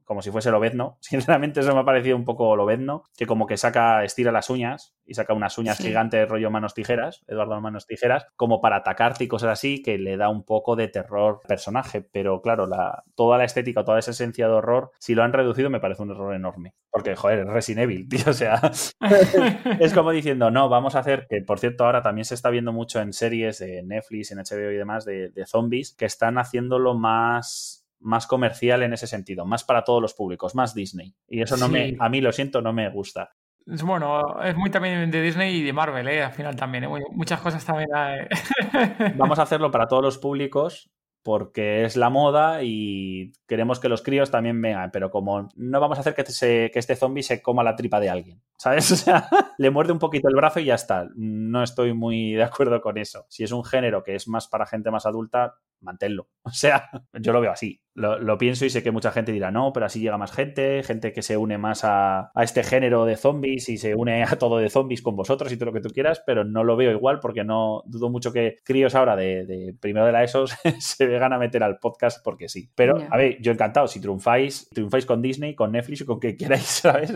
como si fuese Lobezno. Sinceramente, eso me ha parecido un poco Lobezno, que como que saca, estira las uñas y saca unas uñas gigantes, rollo manos tijeras, Eduardo manos tijeras, como para atacarte y cosas así, que le da un poco de terror al personaje. Pero claro, la, toda la estética, toda esa esencia de horror, si lo han reducido, me parece un error enorme. Porque, joder, Resident Evil, tío, o sea, es como diciendo, no, vamos a hacer, que por cierto, ahora también se está viendo mucho en series de Netflix, en HBO y demás, de, de zombies, que están haciéndolo más más comercial en ese sentido, más para todos los públicos, más Disney. Y eso no me, a mí lo siento, no me gusta. Bueno, es muy también de Disney y de Marvel, ¿eh? al final también. ¿eh? Muchas cosas también. ¿eh? Vamos a hacerlo para todos los públicos porque es la moda y queremos que los críos también vengan, pero como no vamos a hacer que, que este zombie se coma la tripa de alguien, ¿sabes? O sea, le muerde un poquito el brazo y ya está. No estoy muy de acuerdo con eso. Si es un género que es más para gente más adulta, manténlo. O sea, yo lo veo así. Lo, pienso y sé que mucha gente dirá, no, pero así llega más gente, gente que se une más a, este género de zombies y se une a todo de zombies con vosotros y todo lo que tú quieras, pero no lo veo igual porque no dudo mucho que críos ahora de, primero de la ESO se vengan a meter al podcast porque sí. Pero, a ver, yo encantado, si triunfáis, triunfáis con Disney, con Netflix o con que queráis, ¿sabes?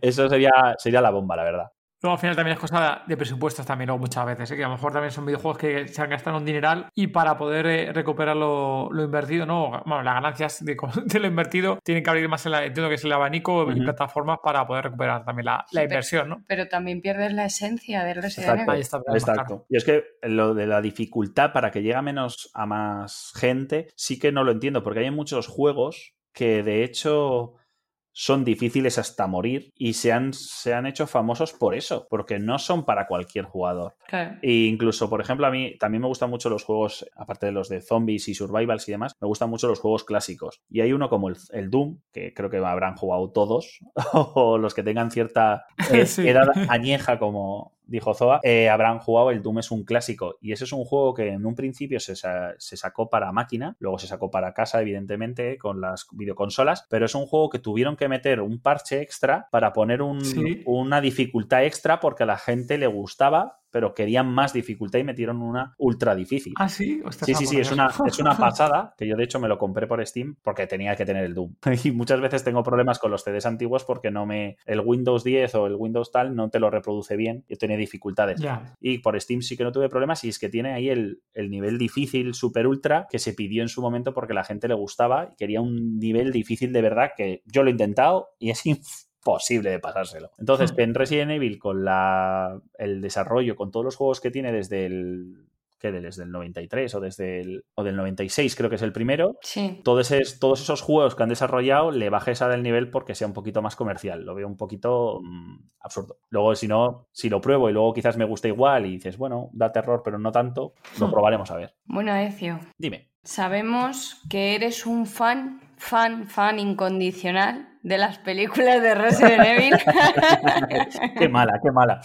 eso, sería, sería la bomba, la verdad. Luego al final también es cosa de presupuestos también, luego muchas veces, ¿eh? que a lo mejor también son videojuegos que se han gastado un dineral y para poder eh, recuperar lo, invertido, no, bueno, las ganancias de, lo invertido tienen que abrir más, el, entiendo que es el abanico y plataformas para poder recuperar también la, inversión, ¿no? Pero también pierdes la esencia del Resident Evil. Exacto. Y es que lo de la dificultad para que llegue a menos a más gente, sí que no lo entiendo, porque hay muchos juegos que de hecho son difíciles hasta morir y se han, se han hecho famosos por eso, porque no son para cualquier jugador. E incluso, por ejemplo, a mí también me gustan mucho los juegos, aparte de los de zombies y survivals y demás, me gustan mucho los juegos clásicos. Y hay uno como el, Doom, que creo que habrán jugado todos, o los que tengan cierta edad añeja como, dijo Zoa, eh, habrán jugado el Doom es un clásico. Y ese es un juego que en un principio se, sacó para máquina, luego se sacó para casa evidentemente con las videoconsolas, pero es un juego que tuvieron que meter un parche extra para poner una dificultad extra porque a la gente le gustaba pero querían más dificultad y metieron una ultra difícil. Ah, sí. sí, sí, sí, es una, es una pasada que yo de hecho me lo compré por Steam porque tenía que tener el Doom. Y muchas veces tengo problemas con los CDs antiguos porque no me. El Windows 10 o el Windows tal no te lo reproduce bien. Yo tenía dificultades. Y por Steam sí que no tuve problemas y es que tiene ahí el, el nivel difícil super ultra que se pidió en su momento porque la gente le gustaba y quería un nivel difícil de verdad que yo lo he intentado y es posible de pasárselo. Entonces, hmm. en Resident Evil, con la, el desarrollo, con todos los juegos que tiene desde el que desde el 93 o desde el o del 96 creo que es el primero. Sí. Todos, todos esos juegos que han desarrollado le bajé esa del nivel porque sea un poquito más comercial. Lo veo un poquito mm, absurdo. Luego, si no, si lo pruebo y luego quizás me gusta igual y dices, bueno, da terror, pero no tanto, lo hmm. probaremos a ver. Bueno, Ecio. Dime. Sabemos que eres un fan, fan, fan incondicional de las películas de Resident Evil. qué mala, qué mala.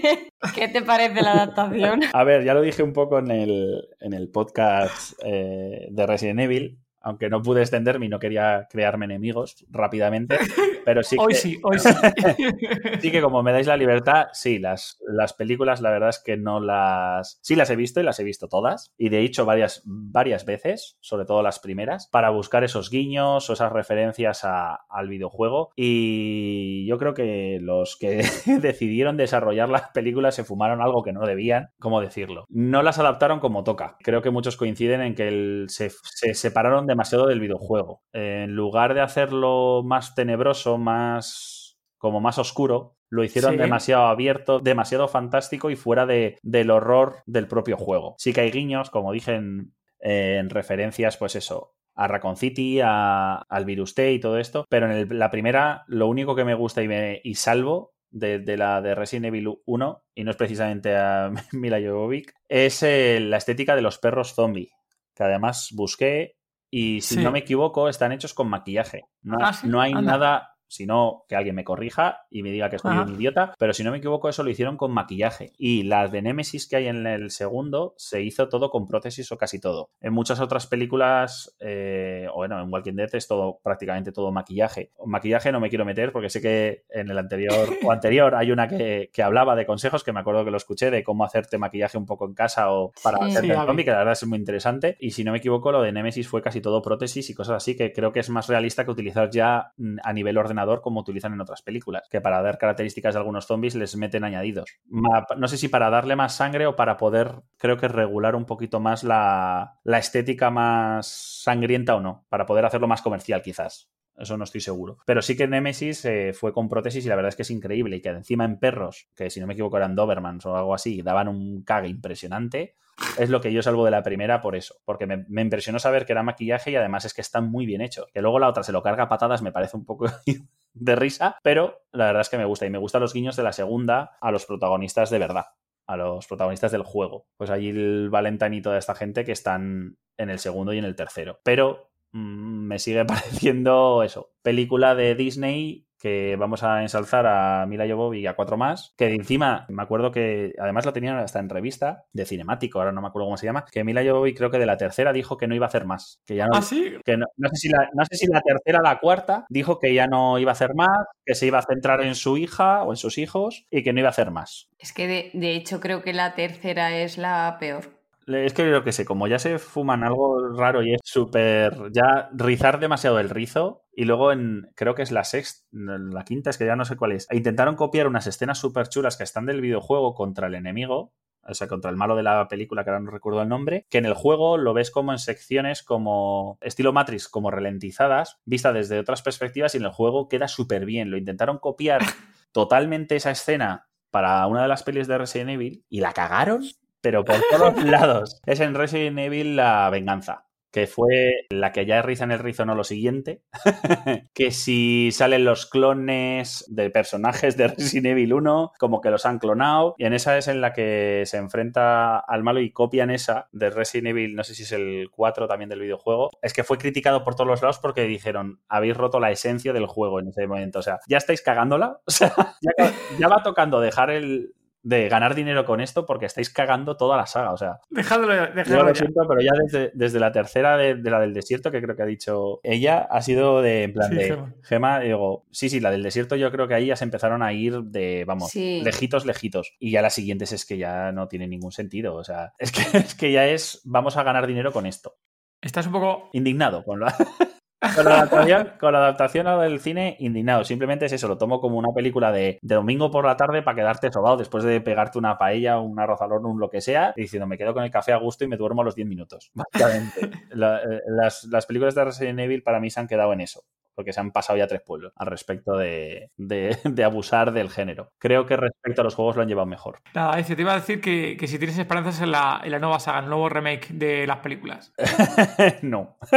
¿Qué te parece la adaptación? A ver, ya lo dije un poco en el, en el podcast eh, de Resident Evil aunque no pude extenderme y no quería crearme enemigos rápidamente, pero sí hoy sí, hoy sí. sí que como me dais la libertad, sí, las, las películas la verdad es que no las... Sí las he visto y las he visto todas, y de hecho varias, varias veces, sobre todo las primeras, para buscar esos guiños o esas referencias al videojuego, y yo creo que los que decidieron desarrollar las películas se fumaron algo que no debían, ¿cómo decirlo? No las adaptaron como toca. Creo que muchos coinciden en que se, se separaron de demasiado del videojuego. En lugar de hacerlo más tenebroso, más como más oscuro, lo hicieron Sí. demasiado abierto, demasiado fantástico y fuera de, del horror del propio juego. Sí que hay guiños, como dije en, en referencias, pues eso, a Raccoon City, a, al Virus T y todo esto, pero en el- la primera lo único que me gusta y, me, y salvo de, de la de Resident Evil 1, y no es precisamente a Mila Jovovich, es eh, la estética de los perros zombie, que además busqué y si Sí. no me equivoco están hechos con maquillaje. No, Ah, ¿sí? no hay Anda. nada sino que alguien me corrija y me diga que estoy Ajá. un idiota, pero si no me equivoco eso lo hicieron con maquillaje. Y las de Nemesis que hay en el segundo se hizo todo con prótesis o casi todo. En muchas otras películas, eh, o bueno, en Walking Dead es todo prácticamente todo maquillaje. Maquillaje no me quiero meter porque sé que en el anterior o anterior hay una que, que hablaba de consejos que me acuerdo que lo escuché de cómo hacerte maquillaje un poco en casa o para Sí. hacerte Sí, el zombie, que la verdad es muy interesante. Y si no me equivoco, lo de Nemesis fue casi todo prótesis y cosas así que creo que es más realista que utilizar ya mm, a nivel ordenador como utilizan en otras películas, que para dar características de algunos zombies les meten añadidos. No sé si para darle más sangre o para poder, creo que regular un poquito más la, la estética más sangrienta o no, para poder hacerlo más comercial quizás. Eso no estoy seguro. Pero sí que Nemesis eh, fue con prótesis y la verdad es que es increíble. Y que encima en perros, que si no me equivoco eran Dobermans o algo así, daban un cague impresionante. Es lo que yo salvo de la primera por eso. Porque me, impresionó saber que era maquillaje y además es que están muy bien hechos. Que luego la otra se lo carga a patadas me parece un poco de risa. Pero la verdad es que me gusta. Y me gustan los guiños de la segunda a los protagonistas de verdad. A los protagonistas del juego. Pues allí el Valentine y toda esta gente que están en el segundo y en el tercero. Pero mm, me sigue pareciendo eso. Película de Disney que vamos a ensalzar a Mila Jovovich y a cuatro más, que de encima me acuerdo que además lo tenían hasta en revista de cinemático, ahora no me acuerdo cómo se llama, que Mila Jovovich creo que de la tercera dijo que no iba a hacer más, que ya no, ¿Ah, sí? que no, no sé si la, no sé si la tercera o la cuarta dijo que ya no iba a hacer más, que se iba a centrar en su hija o en sus hijos y que no iba a hacer más. Es que de, de hecho creo que la tercera es la peor. Es que lo que sé, como ya se fuman algo raro y es súper. Ya rizar demasiado el rizo. Y luego en. Creo que es la sexta. La quinta, es que ya no sé cuál es. e Intentaron copiar unas escenas súper chulas que están del videojuego contra el enemigo. O sea, contra el malo de la película, que ahora no recuerdo el nombre. Que en el juego lo ves como en secciones como. Estilo Matrix, como ralentizadas, vista desde otras perspectivas. Y en el juego queda súper bien. Lo intentaron copiar totalmente esa escena para una de las pelis de Resident Evil. Y la cagaron pero por todos lados. Es en Resident Evil la venganza, que fue la que ya riza en el rizo, no lo siguiente. que si salen los clones de personajes de Resident Evil 1, como que los han clonado, y en esa es en la que se enfrenta al malo y copian esa de Resident Evil, no sé si es el 4 también del videojuego. Es que fue criticado por todos los lados porque dijeron, habéis roto la esencia del juego en ese momento. O sea, ya estáis cagándola. O sea, ya, ya va tocando dejar el, de ganar dinero con esto porque estáis cagando toda la saga. O sea, Dejadlo, yo dejadlo lo ya. siento, pero ya desde, desde la tercera de, de la del desierto, que creo que ha dicho ella, ha sido de en plan Sí, de Gema. Gema, digo, sí, sí, la del desierto yo creo que ahí ya se empezaron a ir de, vamos, Sí. lejitos, lejitos. Y ya las siguientes es que ya no tiene ningún sentido. O sea, es que, es que ya es, vamos a ganar dinero con esto. Estás un poco. Indignado con la... Con la, adaptación, con la adaptación a del cine, indignado. Simplemente es eso, lo tomo como una película de, de domingo por la tarde para quedarte sobado después de pegarte una paella, un arroz al horno, un lo que sea, y diciendo me quedo con el café a gusto y me duermo a los 10 minutos. Básicamente. La- eh, las, las películas de Resident Evil para mí se han quedado en eso. Porque se han pasado ya tres pueblos al respecto de, de- de abusar del género. Creo que respecto a los juegos lo han llevado mejor. Nada, dice, te iba a decir que, que si tienes esperanzas en la, en la nueva saga, en el nuevo remake de las películas. no.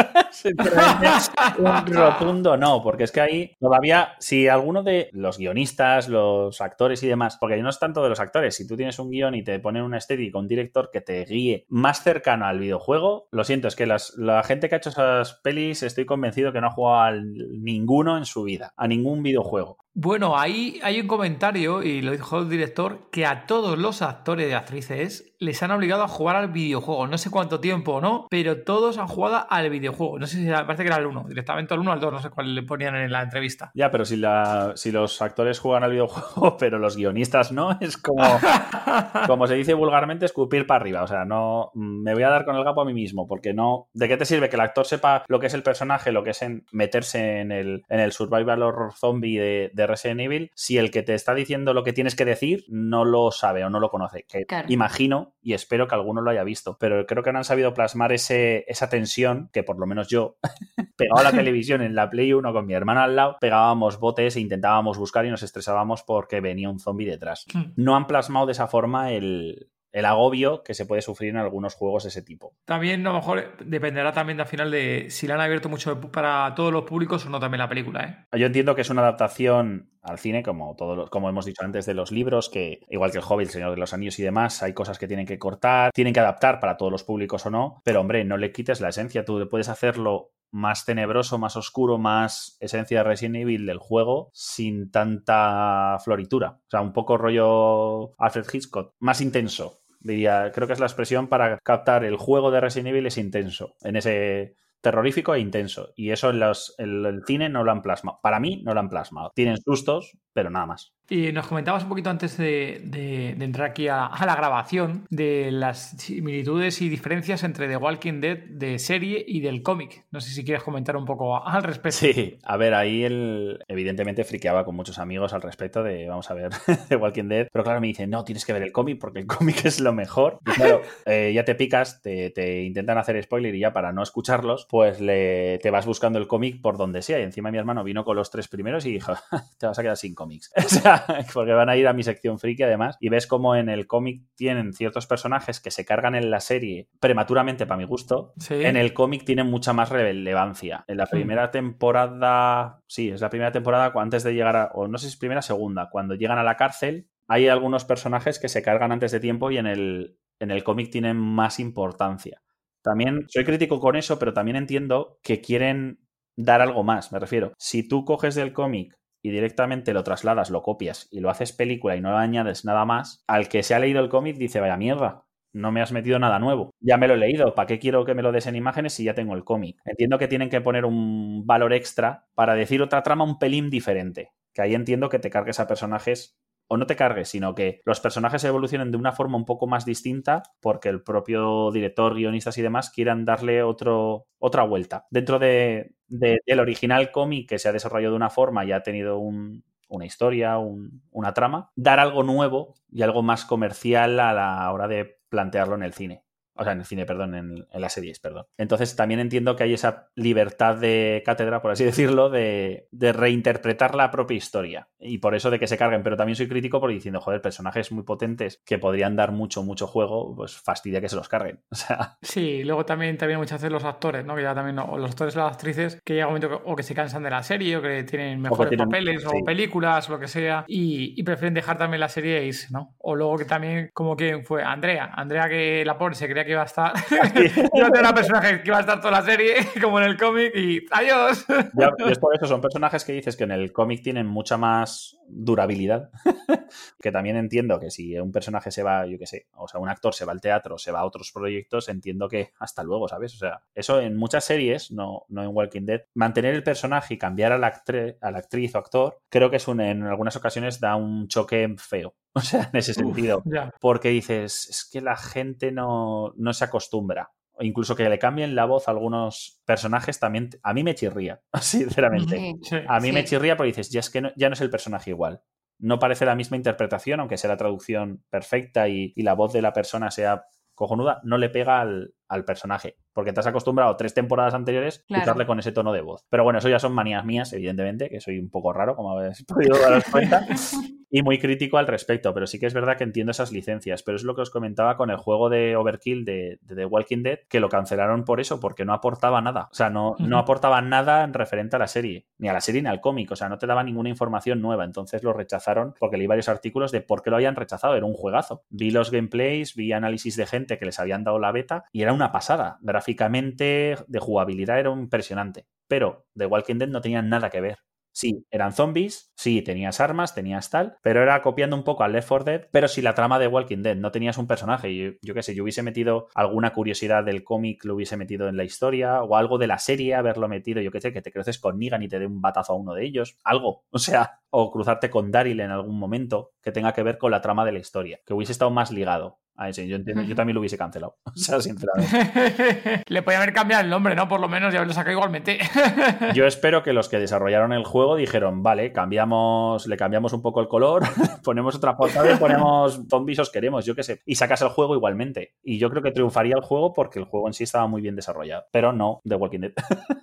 Un rotundo no, porque es que ahí todavía, si alguno de los guionistas, los actores y demás, porque no es tanto de los actores, si tú tienes un guion y te ponen una estética, un director que te guíe más cercano al videojuego, lo siento, es que las- la gente que ha hecho esas pelis estoy convencido que no ha jugado a ninguno en su vida, a ningún videojuego. Bueno, ahí hay un comentario, y lo dijo el director, que a todos los actores y actrices les han obligado a jugar al videojuego. No sé cuánto tiempo o no, pero todos han jugado al videojuego. No sé si era- parece que era el 1, directamente el 1 al 2, no sé cuál le ponían en la entrevista. Ya, pero si, la, si los actores juegan al videojuego, pero los guionistas no, es como, como se dice vulgarmente, escupir para arriba. O sea, no mm, me voy a dar con el gapo a mí mismo, porque no. ¿De qué te sirve que el actor sepa lo que es el personaje, lo que es en meterse en el, en el survival horror zombie de, de de Resident Evil si el que te está diciendo lo que tienes que decir no lo sabe o no lo conoce. Que imagino y espero que alguno lo haya visto, pero creo que no han sabido plasmar ese, esa tensión que por lo menos yo, pegado a la televisión en la Play 1 con mi hermana al lado, pegábamos botes e intentábamos buscar y nos estresábamos porque venía un zombie detrás. Hmm. No han plasmado de esa forma el, el agobio que se puede sufrir en algunos juegos de ese tipo. También, a lo mejor, dependerá también al final de si la han abierto mucho para todos los públicos o no también la película. ¿eh? Yo entiendo que es una adaptación al cine, como, todo como hemos dicho antes de los libros, que igual que el Hobbit, el Señor de los Anillos y demás, hay cosas que tienen que cortar, tienen que adaptar para todos los públicos o no, pero hombre, no le quites la esencia, tú puedes hacerlo más tenebroso, más oscuro, más esencia de Resident Evil del juego sin tanta floritura. O sea, un poco rollo Alfred Hitchcock, más intenso. Diría, creo que es la expresión para captar el juego de Resident Evil es intenso. En ese terrorífico e intenso. Y eso en, los, en el cine no lo han plasmado. Para mí no lo han plasmado. Tienen sustos, pero nada más. Y nos comentabas un poquito antes de, entrar aquí a, la grabación de las similitudes y diferencias entre The Walking Dead de serie y del cómic. No sé si quieres comentar un poco al respecto. Sí, a ver, ahí él evidentemente friqueaba con muchos amigos al respecto de, vamos a ver, The Walking Dead. Pero claro, me dice, no, tienes que ver el cómic porque el cómic es lo mejor. Y claro, eh, ya te picas, te, intentan hacer spoiler y ya para no escucharlos, pues le, te vas buscando el cómic por donde sea. Y encima mi hermano vino con los tres primeros y dijo, te vas a quedar sin cómics. O sea, porque van a ir a mi sección friki además, y ves como en el cómic tienen ciertos personajes que se cargan en la serie prematuramente para mi gusto, en el cómic tienen mucha más relevancia. En la hmm. primera temporada, sí, es la primera temporada antes de llegar a, o no sé si es primera o segunda, cuando llegan a la cárcel, hay algunos personajes que se cargan antes de tiempo y en el, en el cómic tienen más importancia. También soy crítico con eso, pero también entiendo que quieren dar algo más, me refiero. Si tú coges del cómic y directamente lo trasladas, lo copias y lo haces película y no le añades nada más, al que se ha leído el cómic dice, vaya mierda, no me has metido nada nuevo. Ya me lo he leído, ¿para qué quiero que me lo des en imágenes si ya tengo el cómic? Entiendo que tienen que poner un valor extra para decir otra trama un pelín diferente. Que ahí entiendo que te cargues a personajes o no te cargues, sino que los personajes evolucionen de una forma un poco más distinta porque el propio director, guionistas y demás quieran darle otro, otra vuelta. Dentro de, del original cómic que se ha desarrollado de una forma y ha tenido una historia, una trama, dar algo nuevo y algo más comercial a la hora de plantearlo en el cine. O sea, en el cine, perdón, en, las series, perdón. Entonces también entiendo que hay esa libertad de cátedra, por así decirlo, de, reinterpretar la propia historia. Y por eso de que se carguen. Pero también soy crítico por diciendo, joder, personajes muy potentes que podrían dar mucho, mucho juego, pues fastidia que se los carguen. O sea. Sí, luego también, también muchas veces los actores, ¿no? Que ya también, o los actores o las actrices, que llega un momento que, o que se cansan de la serie, o que tienen mejores papeles, o películas, o lo que sea, y, prefieren dejar también la serie e irse, ¿no? O luego que también, como que fue Andrea, Andrea que la pobre se creía que iba a estar. Yo tengo una personaje que iba a estar toda la serie, como en el cómic, y ¡adiós! y es por eso, son personajes que dices que en el cómic tienen mucha más durabilidad. que también entiendo que si un personaje se va, yo qué sé, o sea, un actor se va al teatro, se va a otros proyectos, entiendo que hasta luego, ¿sabes? O sea, eso en muchas series, no, no en Walking Dead, mantener el personaje y cambiar a la, actriz o actor, creo que es un, en algunas ocasiones da un choque feo. O sea, en ese sentido. porque dices, es que la gente no, no se acostumbra. O incluso que le cambien la voz a algunos personajes también, a mí me chirría, sinceramente. a mí me chirría porque dices, ya es que ya no es el personaje igual. No parece la misma interpretación, aunque sea la traducción perfecta y, y la voz de la persona sea cojonuda, no le pega al, al personaje, porque te has acostumbrado tres temporadas anteriores a escucharle con ese tono de voz. Pero bueno, eso ya son manías mías, evidentemente, que soy un poco raro, como habéis podido daros cuenta, y muy crítico al respecto, pero sí que es verdad que entiendo esas licencias, pero es lo que os comentaba con el juego de Overkill de, The Walking Dead, que lo cancelaron por eso, porque no aportaba nada, o sea, no, no aportaba nada en referente a la serie, ni a la serie ni al cómic, o sea, no te daba ninguna información nueva, entonces lo rechazaron porque leí varios artículos de por qué lo habían rechazado, era un juegazo. Vi los gameplays, vi análisis de gente que les habían dado la beta y era una pasada. Gráficamente, de jugabilidad era impresionante. Pero The Walking Dead no tenía nada que ver. Sí, eran zombies, sí, tenías armas, tenías tal, pero era copiando un poco al Left 4 Dead, pero si la trama de Walking Dead no tenías un personaje, yo, yo qué sé, yo hubiese metido alguna curiosidad del cómic, lo hubiese metido en la historia, o algo de la serie, haberlo metido, yo qué sé, que te creces con Negan y te dé un batazo a uno de ellos, algo, o sea, o cruzarte con Daryl en algún momento que tenga que ver con la trama de la historia, que hubiese estado más ligado a ese. Yo, entiendo, yo también lo hubiese cancelado. O sea, sinceramente. Le podía haber cambiado el nombre, ¿no? Por lo menos y haberlo sacado igualmente. Yo espero que los que desarrollaron el juego dijeron, vale, cambiamos, le cambiamos un poco el color, ponemos otra portada y ponemos zombies os queremos, yo qué sé. Y sacas el juego igualmente. Y yo creo que triunfaría el juego porque el juego en sí estaba muy bien desarrollado. Pero no The Walking Dead.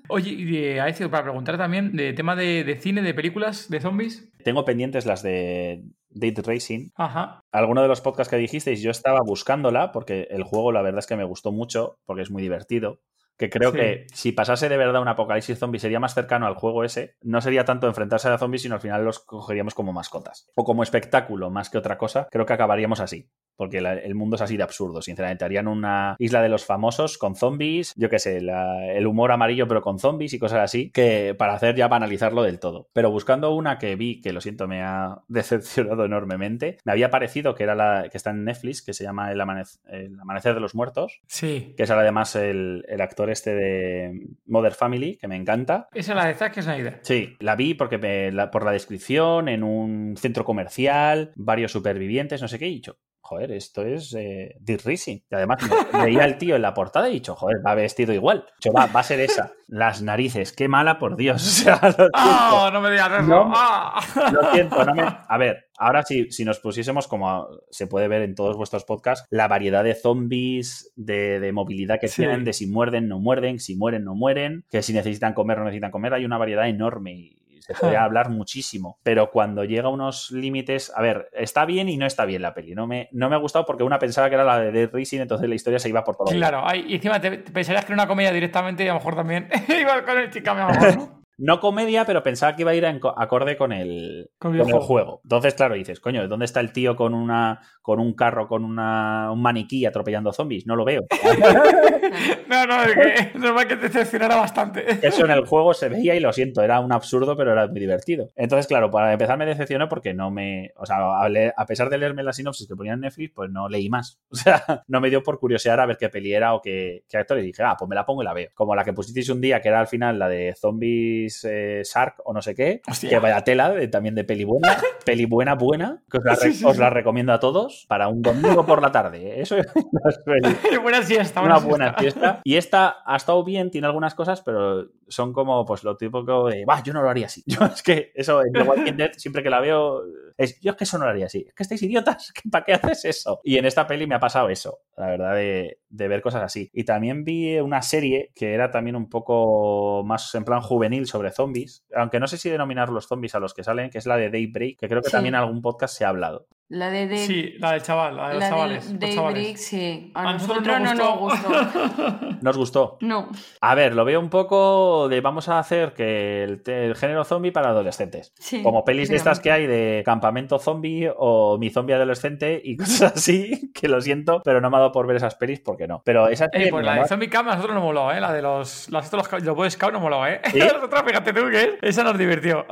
Oye, y a para preguntar también de tema de, de cine, de películas, de zombies. Tengo pendientes las de Date Racing. Ajá. Alguno de los podcasts que dijisteis, yo estaba buscándola porque el juego la verdad es que me gustó mucho porque es muy divertido que creo que si pasase de verdad un apocalipsis zombie sería más cercano al juego ese, no sería tanto enfrentarse a zombies, sino al final los cogeríamos como mascotas o como espectáculo más que otra cosa. Creo que acabaríamos así, porque el mundo es así de absurdo, sinceramente. Harían una isla de los famosos con zombies, yo qué sé, el humor amarillo pero con zombies y cosas así, que para hacer ya banalizarlo del todo. Pero buscando una que vi, que lo siento, me ha decepcionado enormemente, me había parecido que era la que está en Netflix, que se llama El, Amanecer de los Muertos. Sí. Que es además el actor este de Mother Family, que me encanta. Esa es la de Zack Snyder. Sí, la vi porque por la descripción, en un centro comercial, varios supervivientes, no sé qué, he dicho, joder, esto es eh, Racing. Y además veía al tío en la portada y he dicho, joder, va vestido igual. Dicho, va, va a ser esa. Las narices, qué mala, por Dios. ¡Oh, no me digas eso! No, ¡Ah! Lo siento, no me... A ver, ahora sí, si nos pusiésemos, como se puede ver en todos vuestros podcasts, la variedad de zombies, de, movilidad que tienen, de si muerden, no muerden, si mueren, no mueren, que si necesitan comer, no necesitan comer, hay una variedad enorme se puede hablar muchísimo, pero cuando llega a unos límites, a ver, está bien y no está bien la peli. No me, no me ha gustado porque una pensaba que era la de Dead Racing, entonces la historia se iba por todo. Claro, y encima te, pensarías que era una comedia directamente y a lo mejor también iba con el chica ¿no? No comedia, pero pensaba que iba a ir acorde con el, con el juego. Entonces, claro, dices, coño, ¿dónde está el tío con una con un carro, con una, un maniquí atropellando zombies? No lo veo. no, no, es que normal que te decepcionara bastante. Eso en el juego se veía y lo siento, era un absurdo, pero era muy divertido. Entonces, claro, para empezar me decepcionó porque no me. O sea, a pesar de leerme la sinopsis que ponían en Netflix, pues no leí más. O sea, no me dio por curiosear a ver qué peli era o qué, qué actor. Y dije, ah, pues me la pongo y la veo. Como la que pusisteis un día, que era al final la de zombies eh, Shark o no sé qué, que vaya tela también de peli buena, peli buena, buena, que os la, recomiendo a todos para un domingo por la tarde. ¿eh? Eso es buena siesta. Una buena fiesta. Y esta ha estado bien, tiene algunas cosas, pero son como pues lo típico de, va, yo no lo haría así. Yo es que eso en The Walking Dead, siempre que la veo, es, yo es que eso no lo haría así. Es que estáis idiotas, ¿para qué haces eso? Y en esta peli me ha pasado eso, la verdad, de, de ver cosas así. Y también vi una serie que era también un poco más en plan juvenil sobre zombies, aunque no sé si denominar los zombies a los que salen, que es la de Daybreak, que creo que también en algún podcast se ha hablado. La de Sí, la del chaval, la de los chavales. Daybreak, sí. A, nosotros, no, nos gustó. ¿No os gustó? No. A ver, lo veo un poco de vamos a hacer que el, género zombie para adolescentes. Como pelis de estas que hay de campamento zombie o mi zombie adolescente y cosas así, que lo siento, pero no me ha dado por ver esas pelis porque no. Pero esa pues la de Zombie Camp a nosotros no moló, ¿eh? La de los, los, los, los Boy Scouts no moló, ¿eh? nosotros, fíjate tú que esa nos divirtió.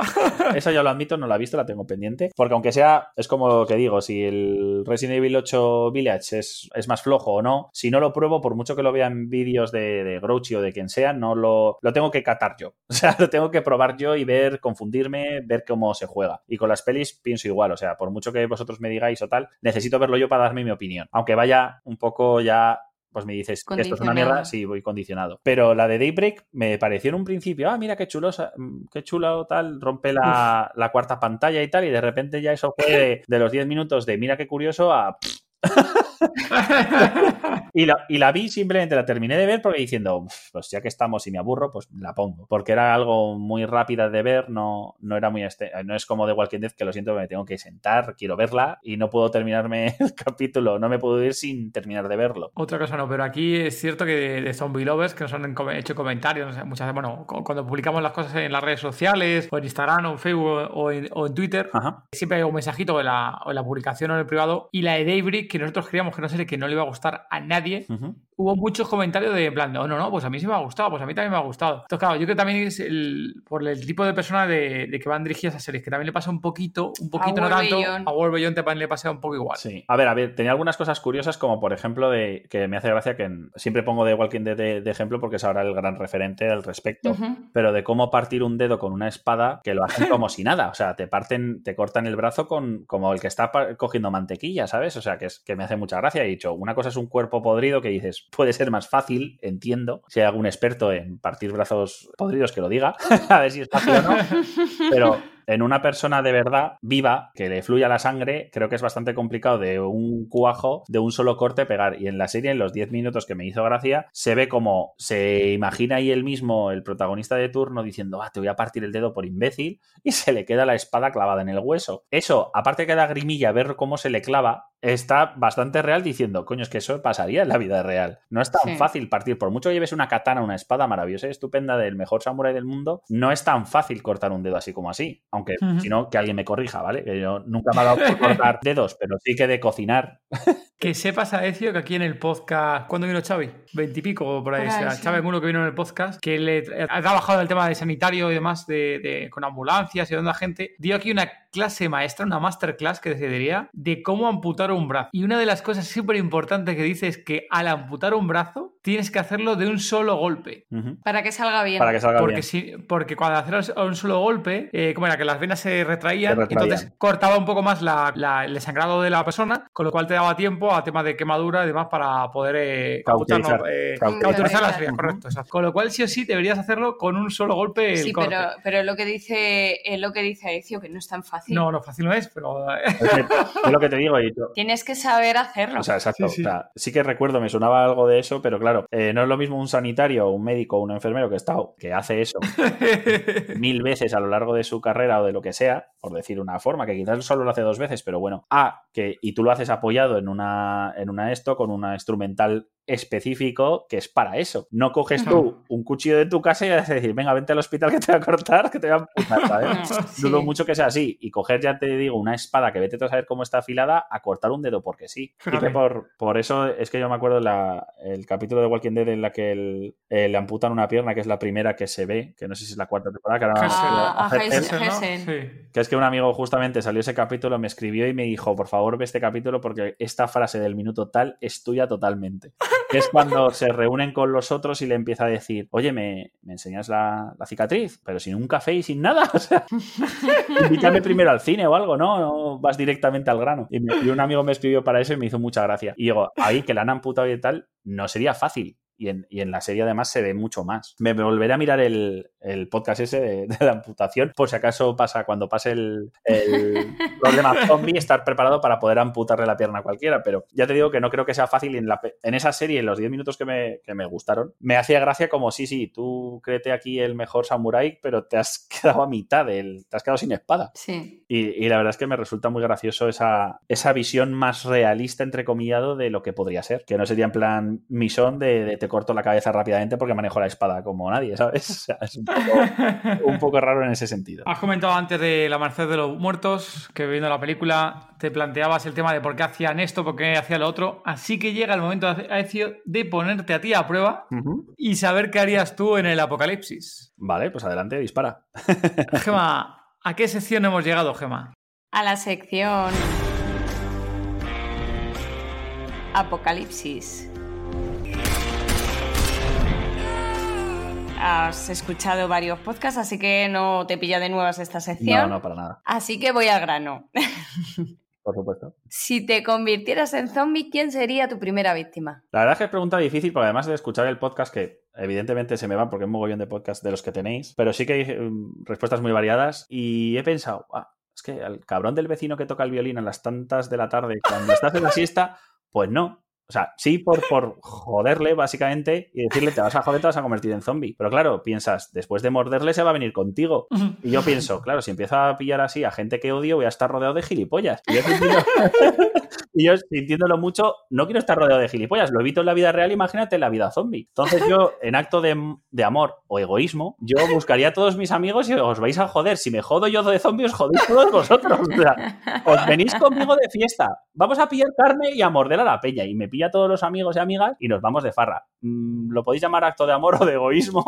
esa ya lo admito, no la he visto, la tengo pendiente. Porque aunque sea, es como que digo, si el Resident Evil 8 Village es, es más flojo o no, si no lo pruebo, por mucho que lo vea en vídeos de, de Grouchy o de quien sea, no lo, lo tengo que catar yo. O sea, lo tengo que probar yo y ver, confundirme, ver cómo se juega. Y con las pelis pienso igual, o sea, por mucho que vosotros me digáis o tal, necesito verlo yo para darme mi opinión. Aunque vaya un poco ya pues me dices, esto es una mierda, sí, voy condicionado. Pero la de Daybreak me pareció en un principio, ah, mira qué chulo, mm, qué chulo tal, rompe la, cuarta pantalla y tal, y de repente ya eso fue de, los 10 minutos de mira qué curioso a... y, la, y, la, vi, simplemente la terminé de ver porque diciendo, pues ya que estamos y me aburro, pues la pongo. Porque era algo muy rápida de ver, no, no era muy este, no es como de Walking Dead que lo siento, me tengo que sentar, quiero verla y no puedo terminarme el capítulo, no me puedo ir sin terminar de verlo. Otra cosa no, pero aquí es cierto que de, Zombie Lovers que nos han hecho comentarios, muchas veces, bueno, cuando publicamos las cosas en las redes sociales, o en Instagram, o en Facebook, o en, Twitter, siempre hay un mensajito en la, en la publicación o en el privado, y la de Daybreak que nosotros que no sé que no le iba a gustar a nadie, hubo muchos comentarios de en plan, no, no, no, pues a mí sí me ha gustado, pues a mí también me ha gustado. Entonces, claro, yo creo que también es el, por el tipo de persona de, que van dirigidas a series, que también le pasa un poquito, un poquito, no tanto, a World Beyond también le pasa un poco igual. Sí. A ver, a ver, tenía algunas cosas curiosas, como por ejemplo, de que me hace gracia que siempre pongo de Walking Dead de, ejemplo porque es ahora el gran referente al respecto, pero de cómo partir un dedo con una espada que lo hacen como si nada, o sea, te parten, te cortan el brazo con como el que está cogiendo mantequilla, ¿sabes? O sea, que es que me hace mucha gracia. He dicho, una cosa es un cuerpo podrido que dices, puede ser más fácil, entiendo, si hay algún experto en partir brazos podridos que lo diga, a ver si es fácil o no, pero en una persona de verdad viva, que le fluya la sangre, creo que es bastante complicado de un cuajo, de un solo corte pegar. Y en la serie, en los 10 minutos que me hizo gracia, se ve como se imagina ahí él mismo, el protagonista de turno, diciendo, ah, te voy a partir el dedo por imbécil, y se le queda la espada clavada en el hueso. Eso, aparte que da grimilla ver cómo se le clava, está bastante real diciendo, coño, es que eso pasaría en la vida real. No es tan fácil partir, por mucho que lleves una katana, una espada maravillosa y estupenda del mejor samurái del mundo, no es tan fácil cortar un dedo así como así. Aunque, si no, que alguien me corrija, ¿vale? Que yo nunca me ha dado por cortar dedos, pero sí que de cocinar. Que sepas, Aecio, que aquí en el podcast. ¿Cuándo vino Xavi? Veintipico por ahí. o sea, Xavi uno que vino en el podcast, que le ha trabajado el tema de sanitario y demás, de, con ambulancias y donde la gente. Dio aquí una clase maestra, una masterclass que decidiría de cómo amputar un brazo. Y una de las cosas súper importantes que dice es que al amputar un brazo tienes que hacerlo de un solo golpe. Para que salga bien. Para que salga porque bien. Sí, porque cuando haces un solo golpe, eh, como era que las venas se retraían, entonces cortaba un poco más la, el sangrado de la persona, con lo cual te daba tiempo a tema de quemadura y demás para poder eh, cauterizar, eh, las correcto. Con lo cual sí o sí deberías hacerlo con un solo golpe. sí, pero, pero lo que dice lo que dice Aecio, que no es tan fácil. No, no fácil no es, pero... es lo que te digo. Tienes que saber hacerlo. O sea, exacto. Sí, que recuerdo, me sonaba algo de eso, pero claro, eh, no es lo mismo un sanitario, un médico, un enfermero que está que hace eso mil veces a lo largo de su carrera o de lo que sea, por decir una forma, que quizás solo lo hace dos veces, pero bueno, A, que y tú lo haces apoyado en una, en una esto, con una instrumental específico que es para eso. No coges tú un cuchillo de tu casa y vas a decir, venga, vente al hospital que te voy a cortar, que te voy a amputar, ¿sabes? Dudo mucho que sea así. Y coger, ya te digo, una espada que vete a saber cómo está afilada a cortar un dedo porque sí. Y que por, por eso es que yo me acuerdo la, el capítulo de Walking Dead en la que eh, le amputan una pierna, que es la primera que se ve, que no sé si es la cuarta temporada, que era Que es que un amigo justamente salió ese capítulo, me escribió y me dijo, por favor, ve este capítulo porque esta frase del minuto tal es tuya totalmente es cuando se reúnen con los otros y le empieza a decir, oye, ¿me, enseñas la, cicatriz? Pero sin un café y sin nada. O sea, invítame primero al cine o algo, ¿no? No vas directamente al grano. Y, y, un amigo me escribió para eso y me hizo mucha gracia. Y digo, ahí que la han amputado y tal, no sería fácil y en, la serie además se ve mucho más. Me, volveré a mirar el, podcast ese de, la amputación, por si acaso pasa cuando pase el, problema zombie, estar preparado para poder amputarle la pierna a cualquiera, pero ya te digo que no creo que sea fácil. En, la, en esa serie, en los 10 minutos que me, que me gustaron, me hacía gracia como, sí, sí, tú créete aquí el mejor samurái, pero te has quedado a mitad, del, te has quedado sin espada. Sí. Y, la verdad es que me resulta muy gracioso esa, esa visión más realista, entrecomillado, de lo que podría ser, que no sería en plan misón de, de te corto la cabeza rápidamente porque manejo la espada como nadie, ¿sabes? es un poco, raro en ese sentido. Has comentado antes de la Merced de los Muertos, que viendo la película te planteabas el tema de por qué hacían esto, por qué hacía lo otro. Así que llega el momento, de ponerte a ti a prueba y saber qué harías tú en el apocalipsis. Vale, pues adelante, dispara. Gema, ¿a qué sección hemos llegado, Gema? A la sección Apocalipsis. Has escuchado varios podcasts, así que no te pilla de nuevas esta sección. No, no, para nada. Así que voy al grano. Por supuesto. Si te convirtieras en zombie, ¿quién sería tu primera víctima? La verdad es que es pregunta difícil, porque además de escuchar el podcast, que evidentemente se me van porque es un mogollón de podcast de los que tenéis, pero sí que hay mm, respuestas muy variadas y he pensado, ah, es que al cabrón del vecino que toca el violín a las tantas de la tarde, cuando estás en la siesta, pues no, o sea, sí por, por joderle, básicamente, y decirle, te vas a joder, te vas a convertir en zombie. Pero claro, piensas, después de morderle se va a venir contigo. Y yo pienso, claro, si empiezo a pillar así a gente que odio, voy a estar rodeado de gilipollas. Y Y yo, sintiéndolo mucho, no quiero estar rodeado de gilipollas. Lo evito en la vida real, imagínate en la vida zombie. Entonces yo, en acto de, de amor o egoísmo, yo buscaría a todos mis amigos y os vais a joder. Si me jodo yo de zombie, os jodéis todos vosotros. O sea, os venís conmigo de fiesta. Vamos a pillar carne y a morder a la peña. Y me pilla a todos los amigos y amigas y nos vamos de farra. Mm, lo podéis llamar acto de amor o de egoísmo,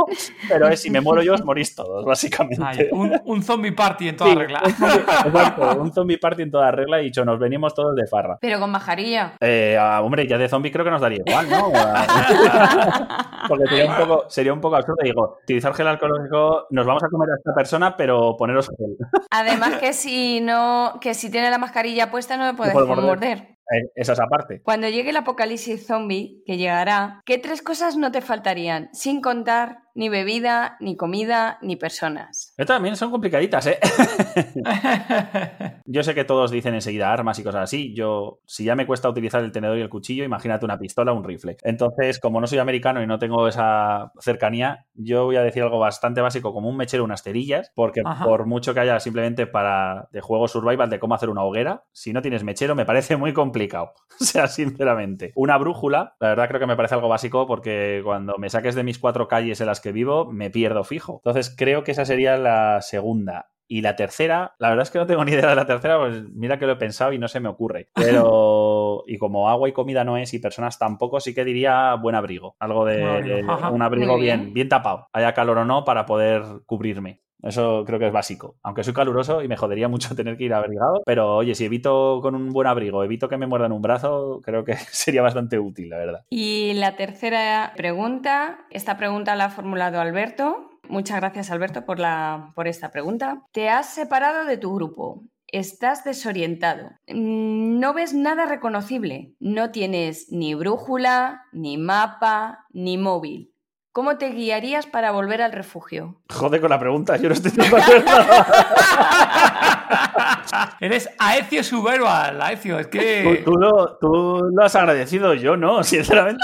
pero es si me muero yo, os morís todos, básicamente. Ay, un, un zombie party en toda Sí, regla. Un zombie, exacto, un zombie party en toda regla y dicho, nos venimos todos de farra. Pero con mascarilla. Eh, ah, hombre, ya de zombie creo que nos daría igual, ¿no? Porque sería un poco, sería un poco absurdo. Digo, utilizar gel alcohólico, nos vamos a comer a esta persona, pero poneros gel. Además que si no, que si tiene la mascarilla puesta no me puedes morder. morder. Eh, Esa es aparte. Cuando llegue el apocalipsis zombie, que llegará, ¿qué tres cosas no te faltarían? Sin contar ni bebida, ni comida, ni personas. Estas también son complicaditas, ¿eh? Yo sé que todos dicen enseguida armas y cosas así. Yo, si ya me cuesta utilizar el tenedor y el cuchillo, imagínate una pistola o un rifle. Entonces, como no soy americano y no tengo esa cercanía, yo voy a decir algo bastante básico como un mechero, unas cerillas, porque Ajá. por mucho que haya simplemente para de juego survival de cómo hacer una hoguera, si no tienes mechero me parece muy complicado. O sea, sinceramente. Una brújula, la verdad creo que me parece algo básico porque cuando me saques de mis cuatro calles en las que vivo, me pierdo fijo. Entonces, creo que esa sería la segunda. Y la tercera, la verdad es que no tengo ni idea de la tercera, pues mira que lo he pensado y no se me ocurre. Pero, y como agua y comida no es y personas tampoco, sí que diría buen abrigo. Algo de, de- un abrigo bien, bien tapado, haya calor o no, para poder cubrirme. Eso creo que es básico. Aunque soy caluroso y me jodería mucho tener que ir abrigado, pero oye, si evito con un buen abrigo, evito que me muerdan un brazo, creo que sería bastante útil, la verdad. Y la tercera pregunta, esta pregunta la ha formulado Alberto. Muchas gracias Alberto por, la, por esta pregunta. Te has separado de tu grupo. Estás desorientado. Mm, No ves nada reconocible. No tienes ni brújula, ni mapa, ni móvil. ¿Cómo te guiarías para volver al refugio? Jode con la pregunta, yo no estoy acuerdo. Eres Aecio Suburban, Aecio, es que... Tú, tú lo, tú lo has agradecido, yo no, sinceramente.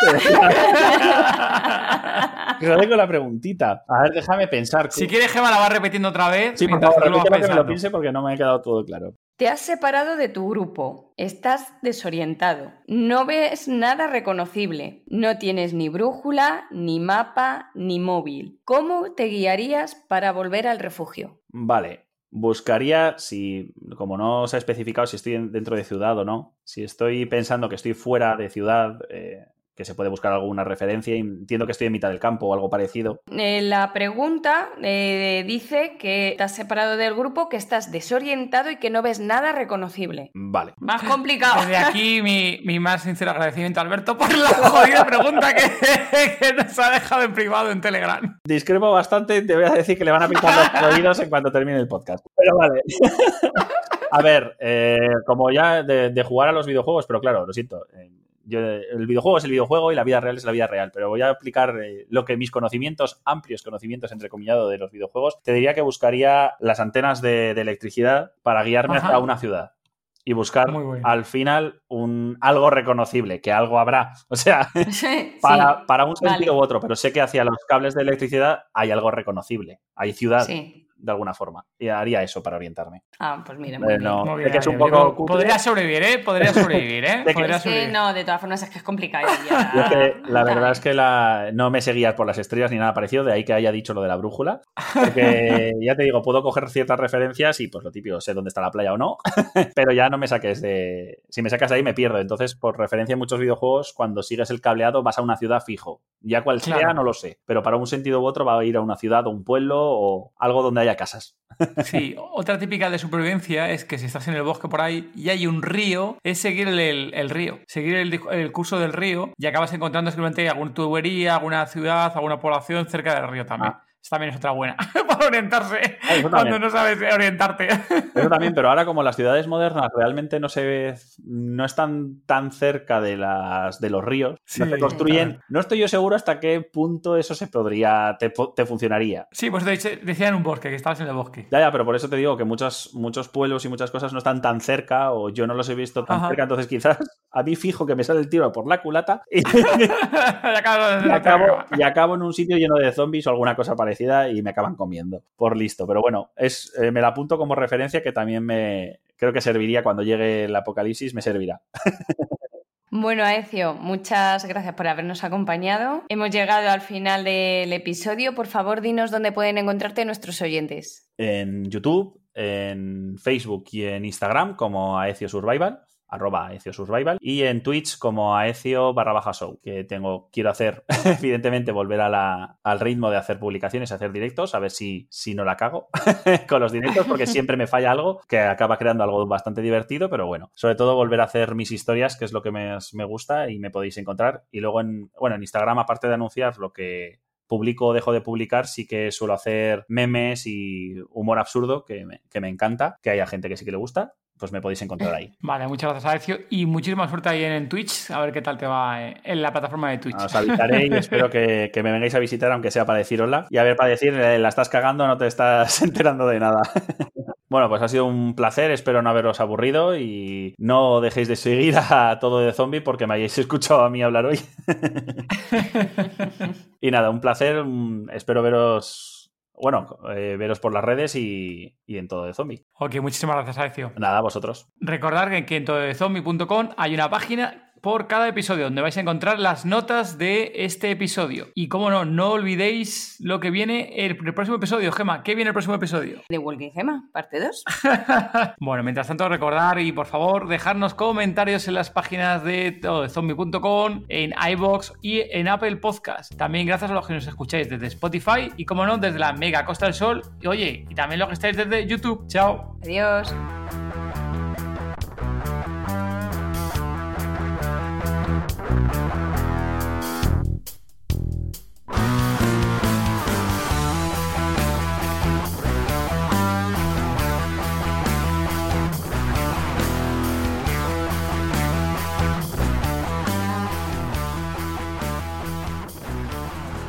Jode con la preguntita. A ver, déjame pensar. Si quieres, Gema, la vas repitiendo otra vez. Sí, por mientras favor, repítelo que me lo piense porque no me ha quedado todo claro. Te has separado de tu grupo, estás desorientado, no ves nada reconocible, no tienes ni brújula, ni mapa, ni móvil. ¿Cómo te guiarías para volver al refugio? Vale. Buscaría, si, como no se ha especificado si estoy en- dentro de ciudad o no, si estoy pensando que estoy fuera de ciudad, eh, que se puede buscar alguna referencia, y entiendo que estoy en mitad del campo o algo parecido. Eh, la pregunta eh, dice que has separado del grupo, que estás desorientado y que no ves nada reconocible. Vale. Más complicado. Desde aquí mi, mi más sincero agradecimiento a Alberto por la jodida pregunta que, que nos ha dejado en privado en Telegram. Discrepo bastante, te voy a decir que le van a picar los oídos en cuanto termine el podcast. Pero vale. a ver, eh, como ya de, de jugar a los videojuegos, pero claro, lo siento. eh, yo- el videojuego es el videojuego y la vida real es la vida real, pero voy a aplicar eh, lo que mis conocimientos, amplios conocimientos entrecomillado de los videojuegos, te diría que buscaría las antenas de, de electricidad para guiarme Ajá. hacia una ciudad. Y buscar bueno. al final un algo reconocible, que algo habrá. O sea, Sí, para, para un sentido vale. u otro, pero sé que hacia los cables de electricidad hay algo reconocible. Hay ciudad, sí. De alguna forma. Y haría eso para orientarme. Ah, pues mira, muy Eh, bien. no, Muy sé bien, que es un poco. Podría sobrevivir, ¿eh? Podría sobrevivir, ¿eh? Que- Podría Es que sobrevivir. no, de todas formas es que es complicado. ya. Yo es que la Ya. verdad es que la, no me seguías por las estrellas ni nada parecido, de ahí que haya dicho lo de la brújula. Porque ya te digo, puedo coger ciertas referencias y pues lo típico, sé dónde está la playa o no, pero ya no me saques de... Si me sacas de ahí me pierdo. Entonces, por referencia en muchos videojuegos, cuando sigues el cableado vas a una ciudad fijo. Ya cual sea, Claro. no lo sé. Pero para un sentido u otro va a ir a una ciudad o un pueblo o algo donde haya casas. Sí, otra típica de supervivencia es que si estás en el bosque por ahí y hay un río, es seguir el, río, seguir el, el curso del río y acabas encontrando simplemente alguna tubería, alguna ciudad, alguna población cerca del río también. Ah. Esta también es otra buena para orientarse Ah, cuando no sabes orientarte. Eso también, pero ahora como las ciudades modernas realmente no se ve, no están tan cerca de las de los ríos, no se construyen, claro. no estoy yo seguro hasta qué punto eso se podría, te, te funcionaría. Sí, pues decía en un bosque, que estabas en el bosque. Ya, ya, pero por eso te digo que muchos, muchos pueblos y muchas cosas no están tan cerca o yo no los he visto tan Ajá. cerca, entonces quizás a mí fijo que me sale el tiro por la culata y, Y acabas- y acabo, y acabo en un sitio lleno de zombies o alguna cosa parecida. Parecida y me acaban comiendo. Por listo. Pero bueno, es, eh, me la apunto como referencia que también me creo que serviría cuando llegue el apocalipsis, me servirá. Bueno, Aecio, muchas gracias por habernos acompañado. Hemos llegado al final del episodio. Por favor, dinos dónde pueden encontrarte nuestros oyentes. En YouTube, en Facebook y en Instagram como Aecio Survival arroba Aecio Survival, y en Twitch como Aecio barra baja show, que tengo, quiero hacer, evidentemente, volver a al ritmo de hacer publicaciones, hacer directos, a ver si, si no la cago con los directos, porque siempre me falla algo que acaba creando algo bastante divertido, pero bueno, sobre todo volver a hacer mis historias, que es lo que me, me gusta y me podéis encontrar. Y luego en, bueno, en Instagram, aparte de anunciar lo que publico o dejo de publicar, sí que suelo hacer memes y humor absurdo, que me, que me encanta, que haya gente que sí que le gusta pues me podéis encontrar ahí. Vale, muchas gracias, Alessio. Y muchísima suerte ahí en, Twitch. A ver qué tal te va eh, en la plataforma de Twitch. Os avisaré y espero que, me vengáis a visitar, aunque sea para decir hola. Y a ver, para decir, eh, la estás cagando, no te estás enterando de nada. Bueno, pues ha sido un placer, espero no haberos aburrido y no dejéis de seguir a todo de zombie porque me hayáis escuchado a mí hablar hoy. y nada, un placer, espero veros bueno, eh, veros por las redes y, en todo de zombie. Ok, muchísimas gracias, Alessio. Nada, a vosotros. Recordad que, que en tododezombie.com hay una página por cada episodio, donde vais a encontrar las notas de este episodio. Y como no, no olvidéis lo que viene el, próximo episodio, Gema. ¿Qué viene el próximo episodio? De Walking Gema, parte 2. bueno, mientras tanto, recordar y por favor dejarnos comentarios en las páginas de, zombie.com, en iBox y en Apple Podcast. También gracias a los que nos escucháis desde Spotify y como no, desde la Mega Costa del Sol. Y oye, y también los que estáis desde YouTube. Chao. Adiós.